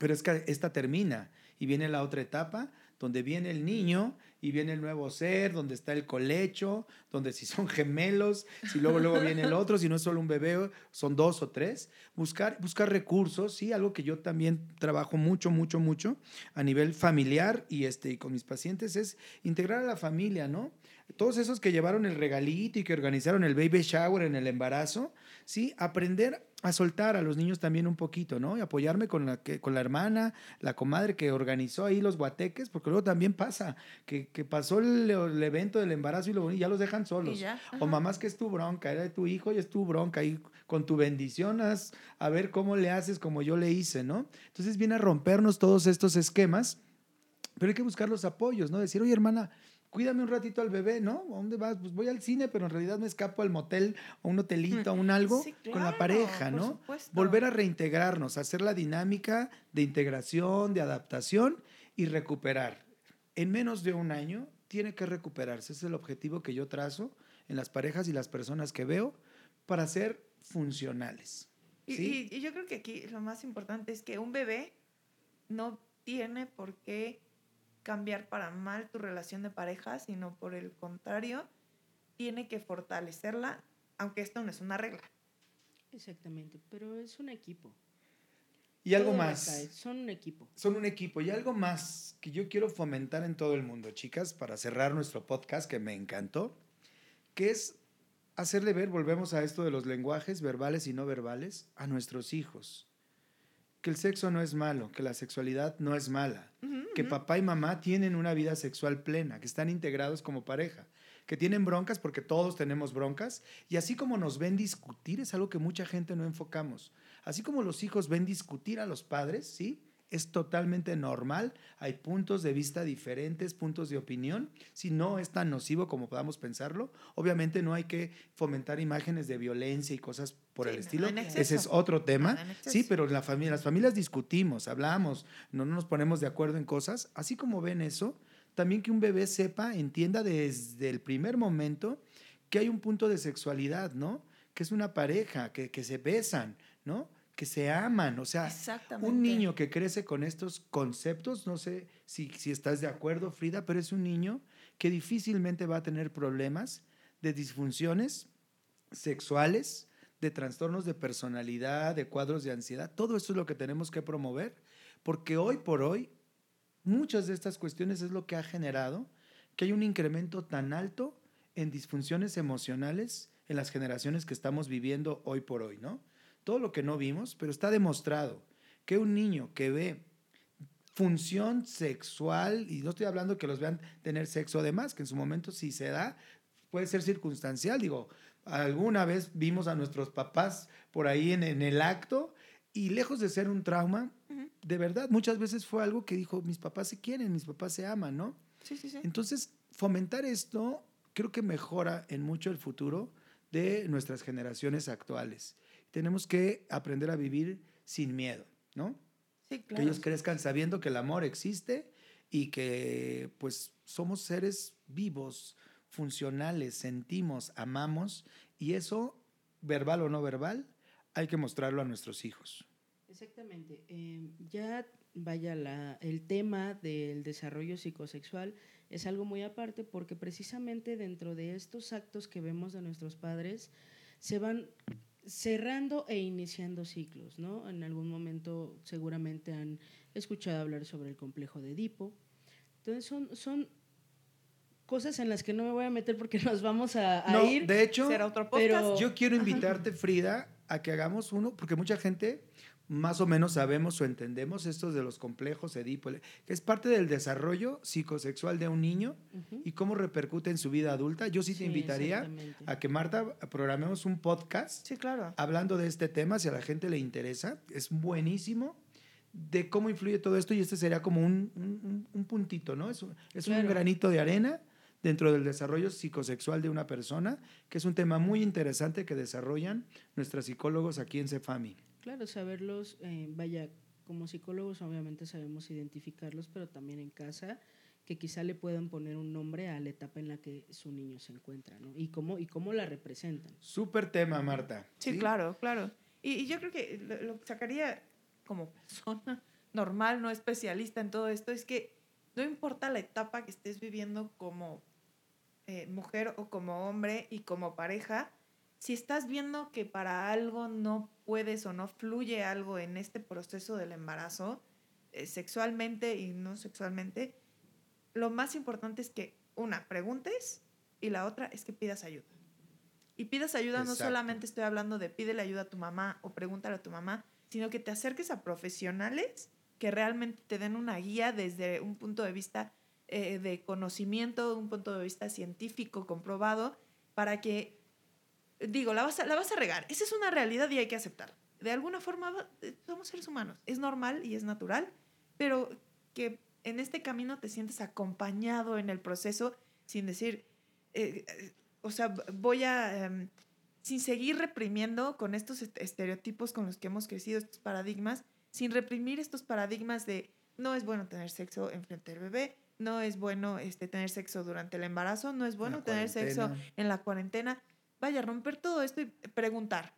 pero es que esta termina y viene la otra etapa donde viene el niño y viene el nuevo ser, donde está el colecho, donde si son gemelos, si luego luego viene el otro, si no es solo un bebé, son dos o tres. Buscar, buscar recursos, sí, algo que yo también trabajo mucho, mucho, mucho a nivel familiar y, este, y con mis pacientes es integrar a la familia, ¿no? Todos esos que llevaron el regalito y que organizaron el baby shower en el embarazo, sí, aprender a soltar a los niños también un poquito, ¿no? Y apoyarme con la, que, con la hermana, la comadre que organizó ahí los guateques, porque luego también pasa que, que pasó el, evento del embarazo y, lo, ya los dejan solos. o mamás que es tu bronca, era de tu hijo y es tu bronca, y con tu bendición a ver cómo le haces como yo le hice, ¿no? Entonces viene a rompernos todos estos esquemas, pero hay que buscar los apoyos, ¿no? Decir, oye hermana, cuídame un ratito al bebé, ¿no? ¿A dónde vas? Pues voy al cine, pero en realidad me escapo al motel o un hotelito o un algo con la pareja, ¿no? Volver a reintegrarnos, hacer la dinámica de integración, de adaptación y recuperar. En menos de un año tiene que recuperarse. Ese es el objetivo que yo trazo en las parejas y las personas que veo para ser funcionales. y yo creo que aquí lo más importante es que un bebé no tiene por qué cambiar para mal tu relación de pareja, sino por el contrario, tiene que fortalecerla, aunque esto no es una regla. Exactamente, pero es un equipo. Y algo más. Son un equipo. Son un equipo. Y algo más que yo quiero fomentar en todo el mundo, chicas, para cerrar nuestro podcast, que me encantó, que es hacerle ver, volvemos a esto de los lenguajes verbales y no verbales, a nuestros hijos que el sexo no es malo, que la sexualidad no es mala, que papá y mamá tienen una vida sexual plena, que están integrados como pareja, que tienen broncas porque todos tenemos broncas, y así como nos ven discutir, es algo que mucha gente no enfocamos, así como los hijos ven discutir a los padres, ¿sí? Es totalmente normal, hay puntos de vista diferentes, puntos de opinión, si no es tan nocivo como podamos pensarlo, obviamente no hay que fomentar imágenes de violencia y cosas por el estilo, ese es otro tema, sí, pero la familia, las familias discutimos, hablamos, no nos ponemos de acuerdo en cosas, así como ven eso, también que un bebé sepa, entienda desde el primer momento que hay un punto de sexualidad, ¿no? Que es una pareja, que, que se besan, ¿no? Que se aman. O sea, un niño que crece con estos conceptos, no sé si, si estás de acuerdo, Frida, pero es un niño que difícilmente va a tener problemas de disfunciones sexuales, de trastornos de personalidad, de cuadros de ansiedad. Todo esto es lo que tenemos que promover, porque hoy por hoy muchas de estas cuestiones es lo que ha generado que hay un incremento tan alto en disfunciones emocionales en las generaciones que estamos viviendo hoy por hoy, ¿no? Todo lo que no vimos, pero está demostrado que un niño que ve función sexual, y no estoy hablando que los vean tener sexo además, que en su momento si se da, puede ser circunstancial, digo, alguna vez vimos a nuestros papás por ahí en, el acto y lejos de ser un trauma, de verdad, muchas veces fue algo que dijo, mis papás se quieren, mis papás se aman, ¿no? Sí, sí, sí. Entonces, fomentar esto creo que mejora en mucho el futuro de nuestras generaciones actuales tenemos que aprender a vivir sin miedo, ¿no? Sí, claro. Que ellos crezcan sabiendo que el amor existe y que pues somos seres vivos, funcionales, sentimos, amamos y eso, verbal o no verbal, hay que mostrarlo a nuestros hijos. Exactamente. Eh, ya vaya, la, el tema del desarrollo psicosexual es algo muy aparte porque precisamente dentro de estos actos que vemos de nuestros padres se van cerrando e iniciando ciclos, ¿no? En algún momento seguramente han escuchado hablar sobre el complejo de Edipo. Entonces son, son cosas en las que no me voy a meter porque nos vamos a, no, ir. De hecho, pero, yo quiero invitarte, Frida, a que hagamos uno, porque mucha gente más o menos sabemos o entendemos esto de los complejos Edipo, que es parte del desarrollo psicosexual de un niño y cómo repercute en su vida adulta. Yo sí te invitaría a que Marta programemos un podcast sí, claro. hablando de este tema, si a la gente le interesa. Es buenísimo de cómo influye todo esto y este sería como un, un, puntito, ¿no? Es, un, es un granito de arena dentro del desarrollo psicosexual de una persona, que es un tema muy interesante que desarrollan nuestros psicólogos aquí en Cefami. Claro, saberlos, eh, vaya, como psicólogos obviamente sabemos identificarlos, pero también en casa que quizá le puedan poner un nombre a la etapa en la que su niño se encuentra, ¿no? Y cómo, y cómo la representan. Súper tema, Marta. Sí, claro, claro. Y, yo creo que lo, que sacaría como persona normal, no especialista en todo esto, es que no importa la etapa que estés viviendo como eh, mujer o como hombre y como pareja, si estás viendo que para algo no puedes o no fluye algo en este proceso del embarazo, eh, sexualmente y no sexualmente, lo más importante es que, una, preguntes y la otra es que pidas ayuda. Y pidas ayuda, no solamente estoy hablando de pídele ayuda a tu mamá o pregúntale a tu mamá, sino que te acerques a profesionales que realmente te den una guía desde un punto de vista eh, de conocimiento, un punto de vista científico comprobado, para que, digo, la vas, a, la vas a regar. Esa es una realidad y hay que aceptar. De alguna forma, eh, somos seres humanos. Es normal y es natural, pero que en este camino te sientes acompañado en el proceso sin decir, eh, eh, o sea, voy a, em, sin seguir reprimiendo con estos estereotipos con los que hemos crecido, estos paradigmas, sin reprimir estos paradigmas de no es bueno tener sexo enfrente del bebé, no es bueno este, tener sexo durante el embarazo, no es bueno tener sexo en la cuarentena. Vaya, romper todo esto y preguntar.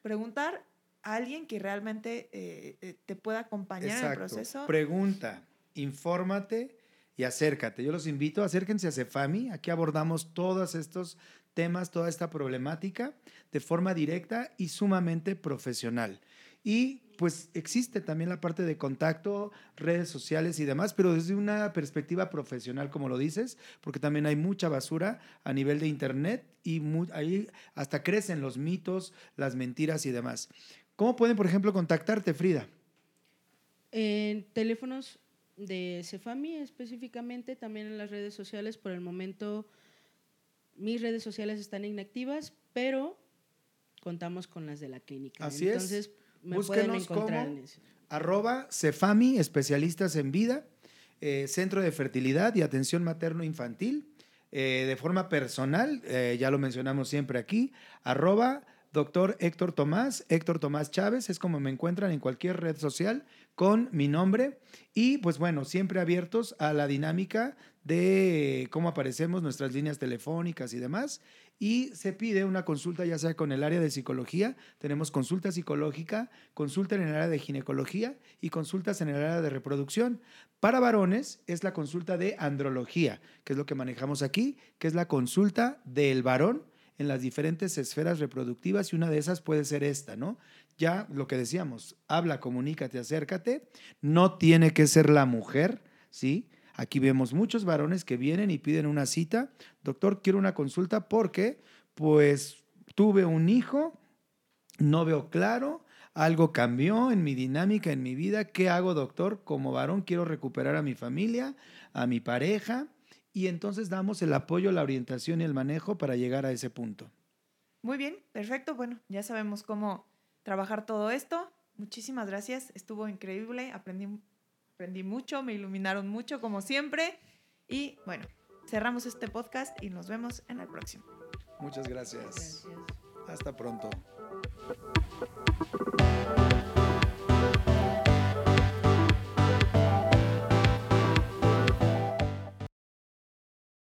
Preguntar a alguien que realmente eh, te pueda acompañar en el proceso. Pregunta infórmate y acércate. Yo los invito, acérquense a Cefami. Aquí abordamos todos estos temas, toda esta problemática de forma directa y sumamente profesional. Y pues existe también la parte de contacto, redes sociales y demás, pero desde una perspectiva profesional, como lo dices, porque también hay mucha basura a nivel de Internet y ahí hasta crecen los mitos, las mentiras y demás. ¿Cómo pueden, por ejemplo, contactarte, Frida? En teléfonos de Cefami específicamente, también en las redes sociales. Por el momento, mis redes sociales están inactivas, pero contamos con las de la clínica. Así Entonces, me pueden encontrar en Arroba Cefami, especialistas en vida, eh, Centro de Fertilidad y Atención Materno-Infantil. Eh, de forma personal, eh, ya lo mencionamos siempre aquí, arroba doctor Héctor Tomás, Héctor Tomás Chávez, es como me encuentran en cualquier red social con mi nombre y pues bueno, siempre abiertos a la dinámica de cómo aparecemos, nuestras líneas telefónicas y demás. Y se pide una consulta ya sea con el área de psicología, tenemos consulta psicológica, consulta en el área de ginecología y consultas en el área de reproducción. Para varones es la consulta de andrología, que es lo que manejamos aquí, que es la consulta del varón en las diferentes esferas reproductivas y una de esas puede ser esta, ¿no? Ya lo que decíamos, habla, comunícate, acércate, no tiene que ser la mujer, ¿sí? Aquí vemos muchos varones que vienen y piden una cita, doctor, quiero una consulta porque pues tuve un hijo, no veo claro, algo cambió en mi dinámica, en mi vida, ¿qué hago, doctor? Como varón quiero recuperar a mi familia, a mi pareja, y entonces damos el apoyo, la orientación y el manejo para llegar a ese punto. Muy bien, perfecto. Bueno, ya sabemos cómo trabajar todo esto. Muchísimas gracias, estuvo increíble, aprendí, aprendí mucho, me iluminaron mucho como siempre. Y bueno, cerramos este podcast y nos vemos en el próximo. Muchas gracias. gracias. Hasta pronto.